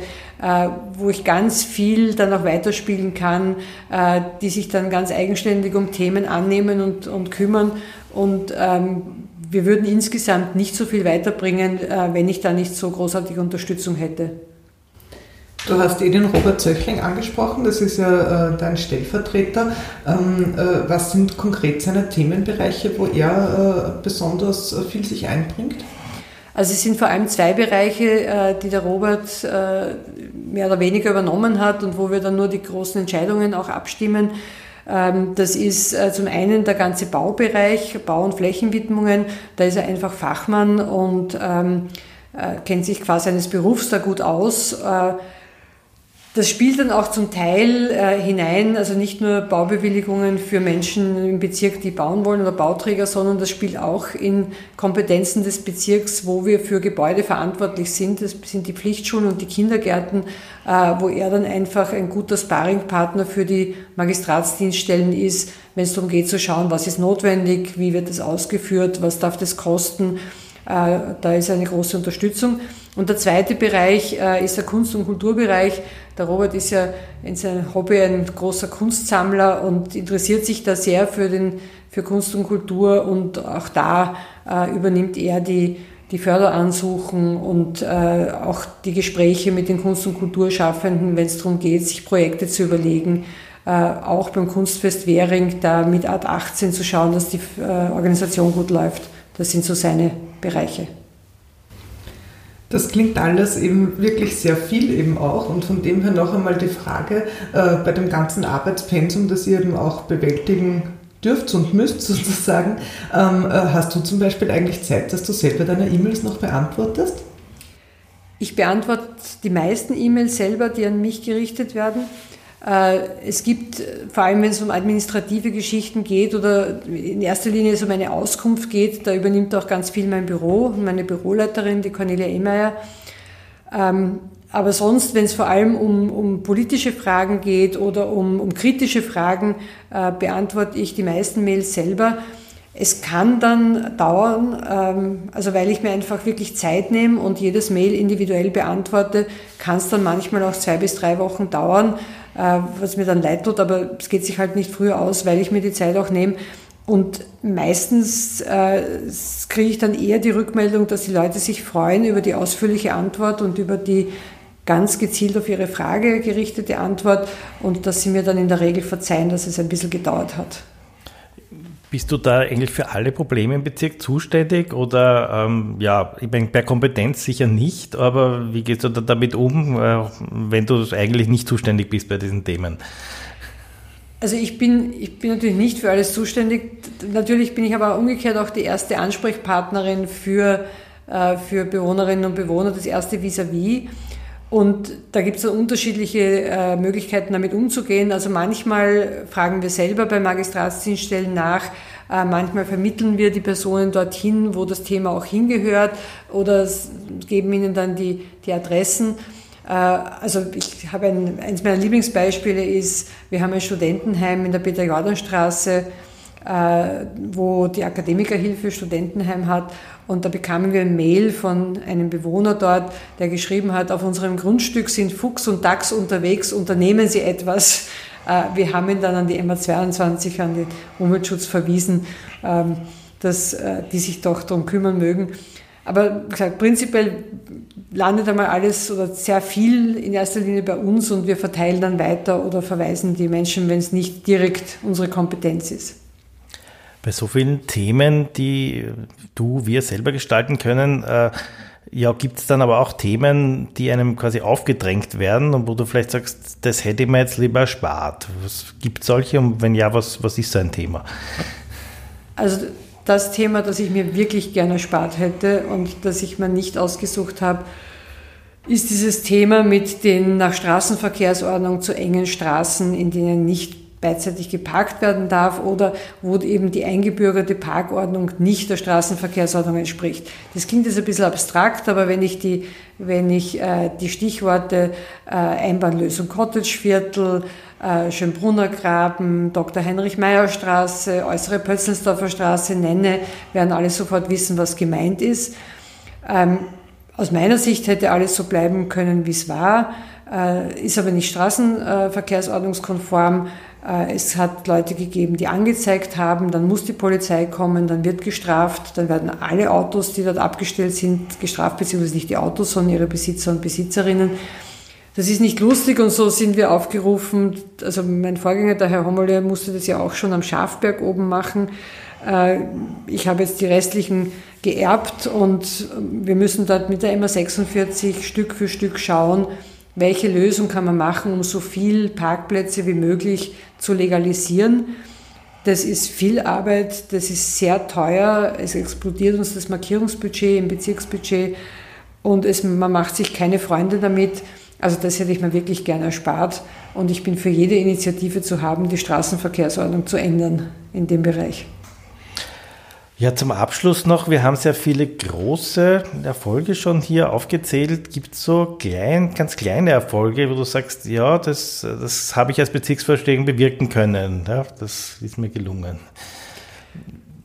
D: wo ich ganz viel dann auch weiterspielen kann, äh, die sich dann ganz eigenständig um Themen annehmen und, und kümmern. Und ähm, wir würden insgesamt nicht so viel weiterbringen, äh, wenn ich da nicht so großartige Unterstützung hätte.
C: Du hast eh den Robert Zöchling angesprochen, das ist ja äh, dein Stellvertreter. Ähm, äh, was sind konkret seine Themenbereiche, wo er äh, besonders viel sich einbringt?
D: Also es sind vor allem zwei Bereiche, äh, die der Robert äh, mehr oder weniger übernommen hat und wo wir dann nur die großen Entscheidungen auch abstimmen. Ähm, das ist äh, zum einen der ganze Baubereich, Bau- und Flächenwidmungen. Da ist er einfach Fachmann und ähm, kennt sich quasi eines Berufs da gut aus das spielt dann auch zum Teil äh, hinein, also nicht nur Baubewilligungen für Menschen im Bezirk, die bauen wollen oder Bauträger, sondern das spielt auch in Kompetenzen des Bezirks, wo wir für Gebäude verantwortlich sind. Das sind die Pflichtschulen und die Kindergärten, äh, wo er dann einfach ein guter Sparringpartner für die Magistratsdienststellen ist, wenn es darum geht zu schauen, was ist notwendig, wie wird das ausgeführt, was darf das kosten. Äh, da ist eine große Unterstützung. Und der zweite Bereich äh, ist der Kunst- und Kulturbereich. Der Robert ist ja in seinem Hobby ein großer Kunstsammler und interessiert sich da sehr für, den, für Kunst und Kultur und auch da äh, übernimmt er die, die Förderansuchen und äh, auch die Gespräche mit den Kunst- und Kulturschaffenden, wenn es darum geht, sich Projekte zu überlegen. Äh, auch beim Kunstfest Währing da mit Art 18 zu schauen, dass die äh, Organisation gut läuft. Das sind so seine Bereiche.
C: Das klingt alles eben wirklich sehr viel eben auch und von dem her noch einmal die Frage äh, bei dem ganzen Arbeitspensum, das ihr eben auch bewältigen dürft und müsst sozusagen, ähm, äh, hast du zum Beispiel eigentlich Zeit, dass du selber deine E-Mails noch beantwortest?
D: Ich beantworte die meisten E-Mails selber, die an mich gerichtet werden. Äh, es gibt, vor allem wenn es um administrative Geschichten geht oder in erster Linie es um eine Auskunft geht, da übernimmt auch ganz viel mein Büro, meine Büroleiterin, die Cornelia Emeyer. Ähm, aber sonst, wenn es vor allem um, um politische Fragen geht oder um, um kritische Fragen, äh, beantworte ich die meisten Mails selber. Es kann dann dauern, ähm, also weil ich mir einfach wirklich Zeit nehme und jedes Mail individuell beantworte, kann es dann manchmal auch zwei bis drei Wochen dauern. Äh, was mir dann leid tut, aber es geht sich halt nicht früher aus, weil ich mir die Zeit auch nehme. Und meistens äh, kriege ich dann eher die Rückmeldung, dass die Leute sich freuen über die ausführliche Antwort und über die ganz gezielt auf ihre Frage gerichtete Antwort und dass sie mir dann in der Regel verzeihen, dass es ein bisschen gedauert hat.
B: Bist du da eigentlich für alle Probleme im Bezirk zuständig oder ähm, ja, ich meine, per Kompetenz sicher nicht, aber wie gehst du da damit um, äh, wenn du eigentlich nicht zuständig bist bei diesen Themen?
D: Also ich bin, ich bin natürlich nicht für alles zuständig. Natürlich bin ich aber umgekehrt auch die erste Ansprechpartnerin für, äh, für Bewohnerinnen und Bewohner, das erste vis-à-vis. -vis. Und da gibt es unterschiedliche äh, Möglichkeiten, damit umzugehen. Also manchmal fragen wir selber bei Magistratsdienststellen nach, äh, manchmal vermitteln wir die Personen dorthin, wo das Thema auch hingehört oder geben ihnen dann die, die Adressen. Äh, also ich habe ein, eines meiner Lieblingsbeispiele ist, wir haben ein Studentenheim in der Peter-Jordan-Straße, wo die Akademikerhilfe Studentenheim hat. Und da bekamen wir ein Mail von einem Bewohner dort, der geschrieben hat, auf unserem Grundstück sind Fuchs und Dachs unterwegs, unternehmen Sie etwas. Äh, wir haben ihn dann an die MA22, an den Umweltschutz verwiesen, ähm, dass äh, die sich doch darum kümmern mögen. Aber gesagt, prinzipiell landet einmal alles oder sehr viel in erster Linie bei uns und wir verteilen dann weiter oder verweisen die Menschen, wenn es nicht direkt unsere Kompetenz ist.
B: Bei so vielen Themen, die du, wir selber gestalten können, äh, ja, gibt es dann aber auch Themen, die einem quasi aufgedrängt werden und wo du vielleicht sagst, das hätte ich mir jetzt lieber erspart. Gibt es solche und wenn ja, was, was ist so ein Thema?
D: Also das Thema, das ich mir wirklich gerne erspart hätte und das ich mir nicht ausgesucht habe, ist dieses Thema mit den nach Straßenverkehrsordnung zu engen Straßen, in denen nicht beidseitig geparkt werden darf oder wo eben die eingebürgerte Parkordnung nicht der Straßenverkehrsordnung entspricht. Das klingt jetzt ein bisschen abstrakt, aber wenn ich die, wenn ich äh, die Stichworte äh, Einbahnlösung Cottageviertel, äh, Schönbrunner Graben, Dr. Heinrich Meyer Straße, äußere Pötzelsdorfer Straße nenne, werden alle sofort wissen, was gemeint ist. Ähm, aus meiner Sicht hätte alles so bleiben können, wie es war, äh, ist aber nicht straßenverkehrsordnungskonform. Äh, es hat Leute gegeben, die angezeigt haben, dann muss die Polizei kommen, dann wird gestraft, dann werden alle Autos, die dort abgestellt sind, gestraft, beziehungsweise nicht die Autos, sondern ihre Besitzer und Besitzerinnen. Das ist nicht lustig und so sind wir aufgerufen. Also mein Vorgänger, der Herr Hommele, musste das ja auch schon am Schafberg oben machen. Äh, ich habe jetzt die restlichen geerbt und wir müssen dort mit der MA46 Stück für Stück schauen, welche Lösung kann man machen, um so viel Parkplätze wie möglich zu legalisieren. Das ist viel Arbeit, das ist sehr teuer, es explodiert uns das Markierungsbudget im Bezirksbudget und es, man macht sich keine Freunde damit. Also das hätte ich mir wirklich gerne erspart und ich bin für jede Initiative zu haben, die Straßenverkehrsordnung zu ändern in dem Bereich.
B: Ja, zum Abschluss noch, wir haben sehr viele große Erfolge schon hier aufgezählt. Gibt es so klein, ganz kleine Erfolge, wo du sagst, ja, das, das habe ich als Bezirksvorsteher bewirken können. Ja, das ist mir gelungen.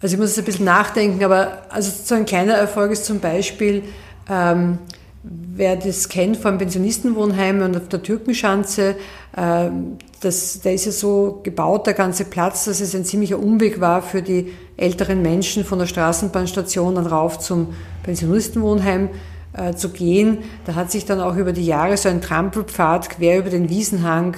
D: Also ich muss jetzt ein bisschen nachdenken, aber also so ein kleiner Erfolg ist zum Beispiel, ähm, wer das kennt vom Pensionistenwohnheim und auf der Türkenschanze, äh, das, der ist ja so gebaut, der ganze Platz, dass es ein ziemlicher Umweg war für die älteren Menschen von der Straßenbahnstation dann rauf zum Pensionistenwohnheim äh, zu gehen. Da hat sich dann auch über die Jahre so ein Trampelpfad quer über den Wiesenhang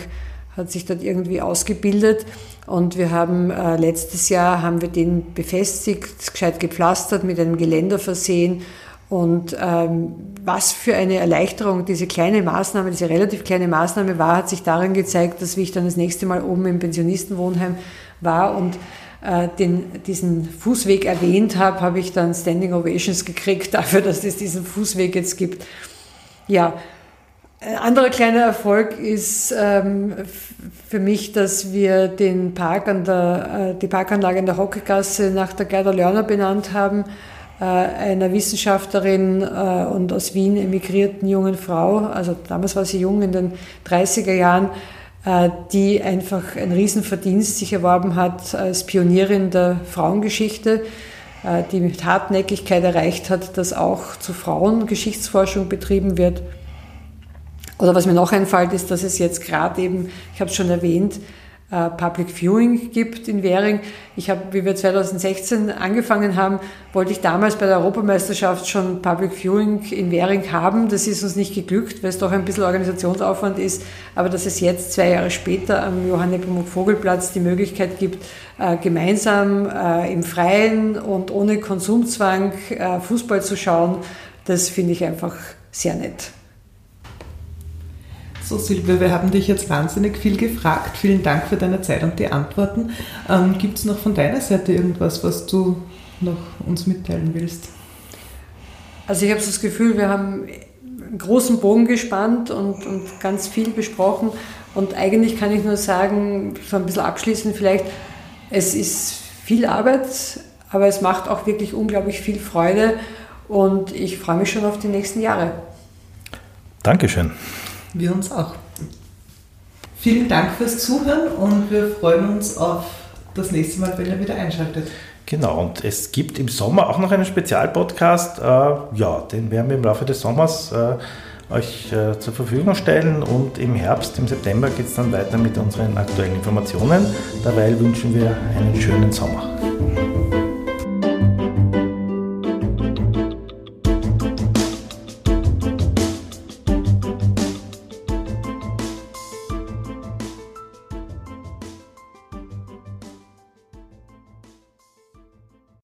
D: hat sich dort irgendwie ausgebildet und wir haben äh, letztes Jahr haben wir den befestigt, gescheit gepflastert, mit einem Geländer versehen und ähm, was für eine Erleichterung diese kleine Maßnahme, diese relativ kleine Maßnahme war, hat sich darin gezeigt, dass wie ich dann das nächste Mal oben im Pensionistenwohnheim war und den, diesen Fußweg erwähnt habe, habe ich dann Standing Ovations gekriegt dafür, dass es diesen Fußweg jetzt gibt. Ja, ein anderer kleiner Erfolg ist ähm, für mich, dass wir den Park an der, äh, die Parkanlage in der Hockegasse nach der Gerda Lörner benannt haben. Äh, einer Wissenschaftlerin äh, und aus Wien emigrierten jungen Frau, also damals war sie jung in den 30er Jahren, äh, die einfach ein Riesenverdienst sich erworben hat als Pionierin der Frauengeschichte, die mit Hartnäckigkeit erreicht hat, dass auch zu Frauen Geschichtsforschung betrieben wird. Oder was mir noch einfällt, ist, dass es jetzt gerade eben, ich habe es schon erwähnt, äh, Public Viewing gibt in Währing. Ich habe, wie wir 2016 angefangen haben, wollte ich damals bei der Europameisterschaft schon Public Viewing in Währing haben. Das ist uns nicht geglückt, weil es doch ein bisschen Organisationsaufwand ist. Aber dass es jetzt zwei Jahre später am Johann Nepomuk Vogelplatz die Möglichkeit gibt, äh, gemeinsam äh, im Freien und ohne Konsumzwang Fußball zu schauen, das finde ich einfach sehr nett.
C: So, Silvia, wir haben dich jetzt wahnsinnig viel gefragt. Vielen Dank für deine Zeit und die Antworten. Ähm, Gibt es noch von deiner Seite irgendwas, was du noch uns mitteilen willst?
D: Also ich habe so das Gefühl, wir haben einen großen Bogen gespannt und, und ganz viel besprochen. Und eigentlich kann ich nur sagen, so ein bisschen abschließend vielleicht, es ist viel Arbeit, aber es macht auch wirklich unglaublich viel Freude und ich freue mich schon auf die nächsten Jahre.
B: Dankeschön.
C: Wir uns auch. Vielen Dank fürs Zuhören und wir freuen uns auf das nächste Mal, wenn ihr wieder einschaltet.
B: Genau, und es gibt im Sommer auch noch einen Spezialpodcast. Äh, ja, den werden wir im Laufe des Sommers äh, euch äh, zur Verfügung stellen und im Herbst, im September geht es dann weiter mit unseren aktuellen Informationen. Dabei wünschen wir einen schönen Sommer.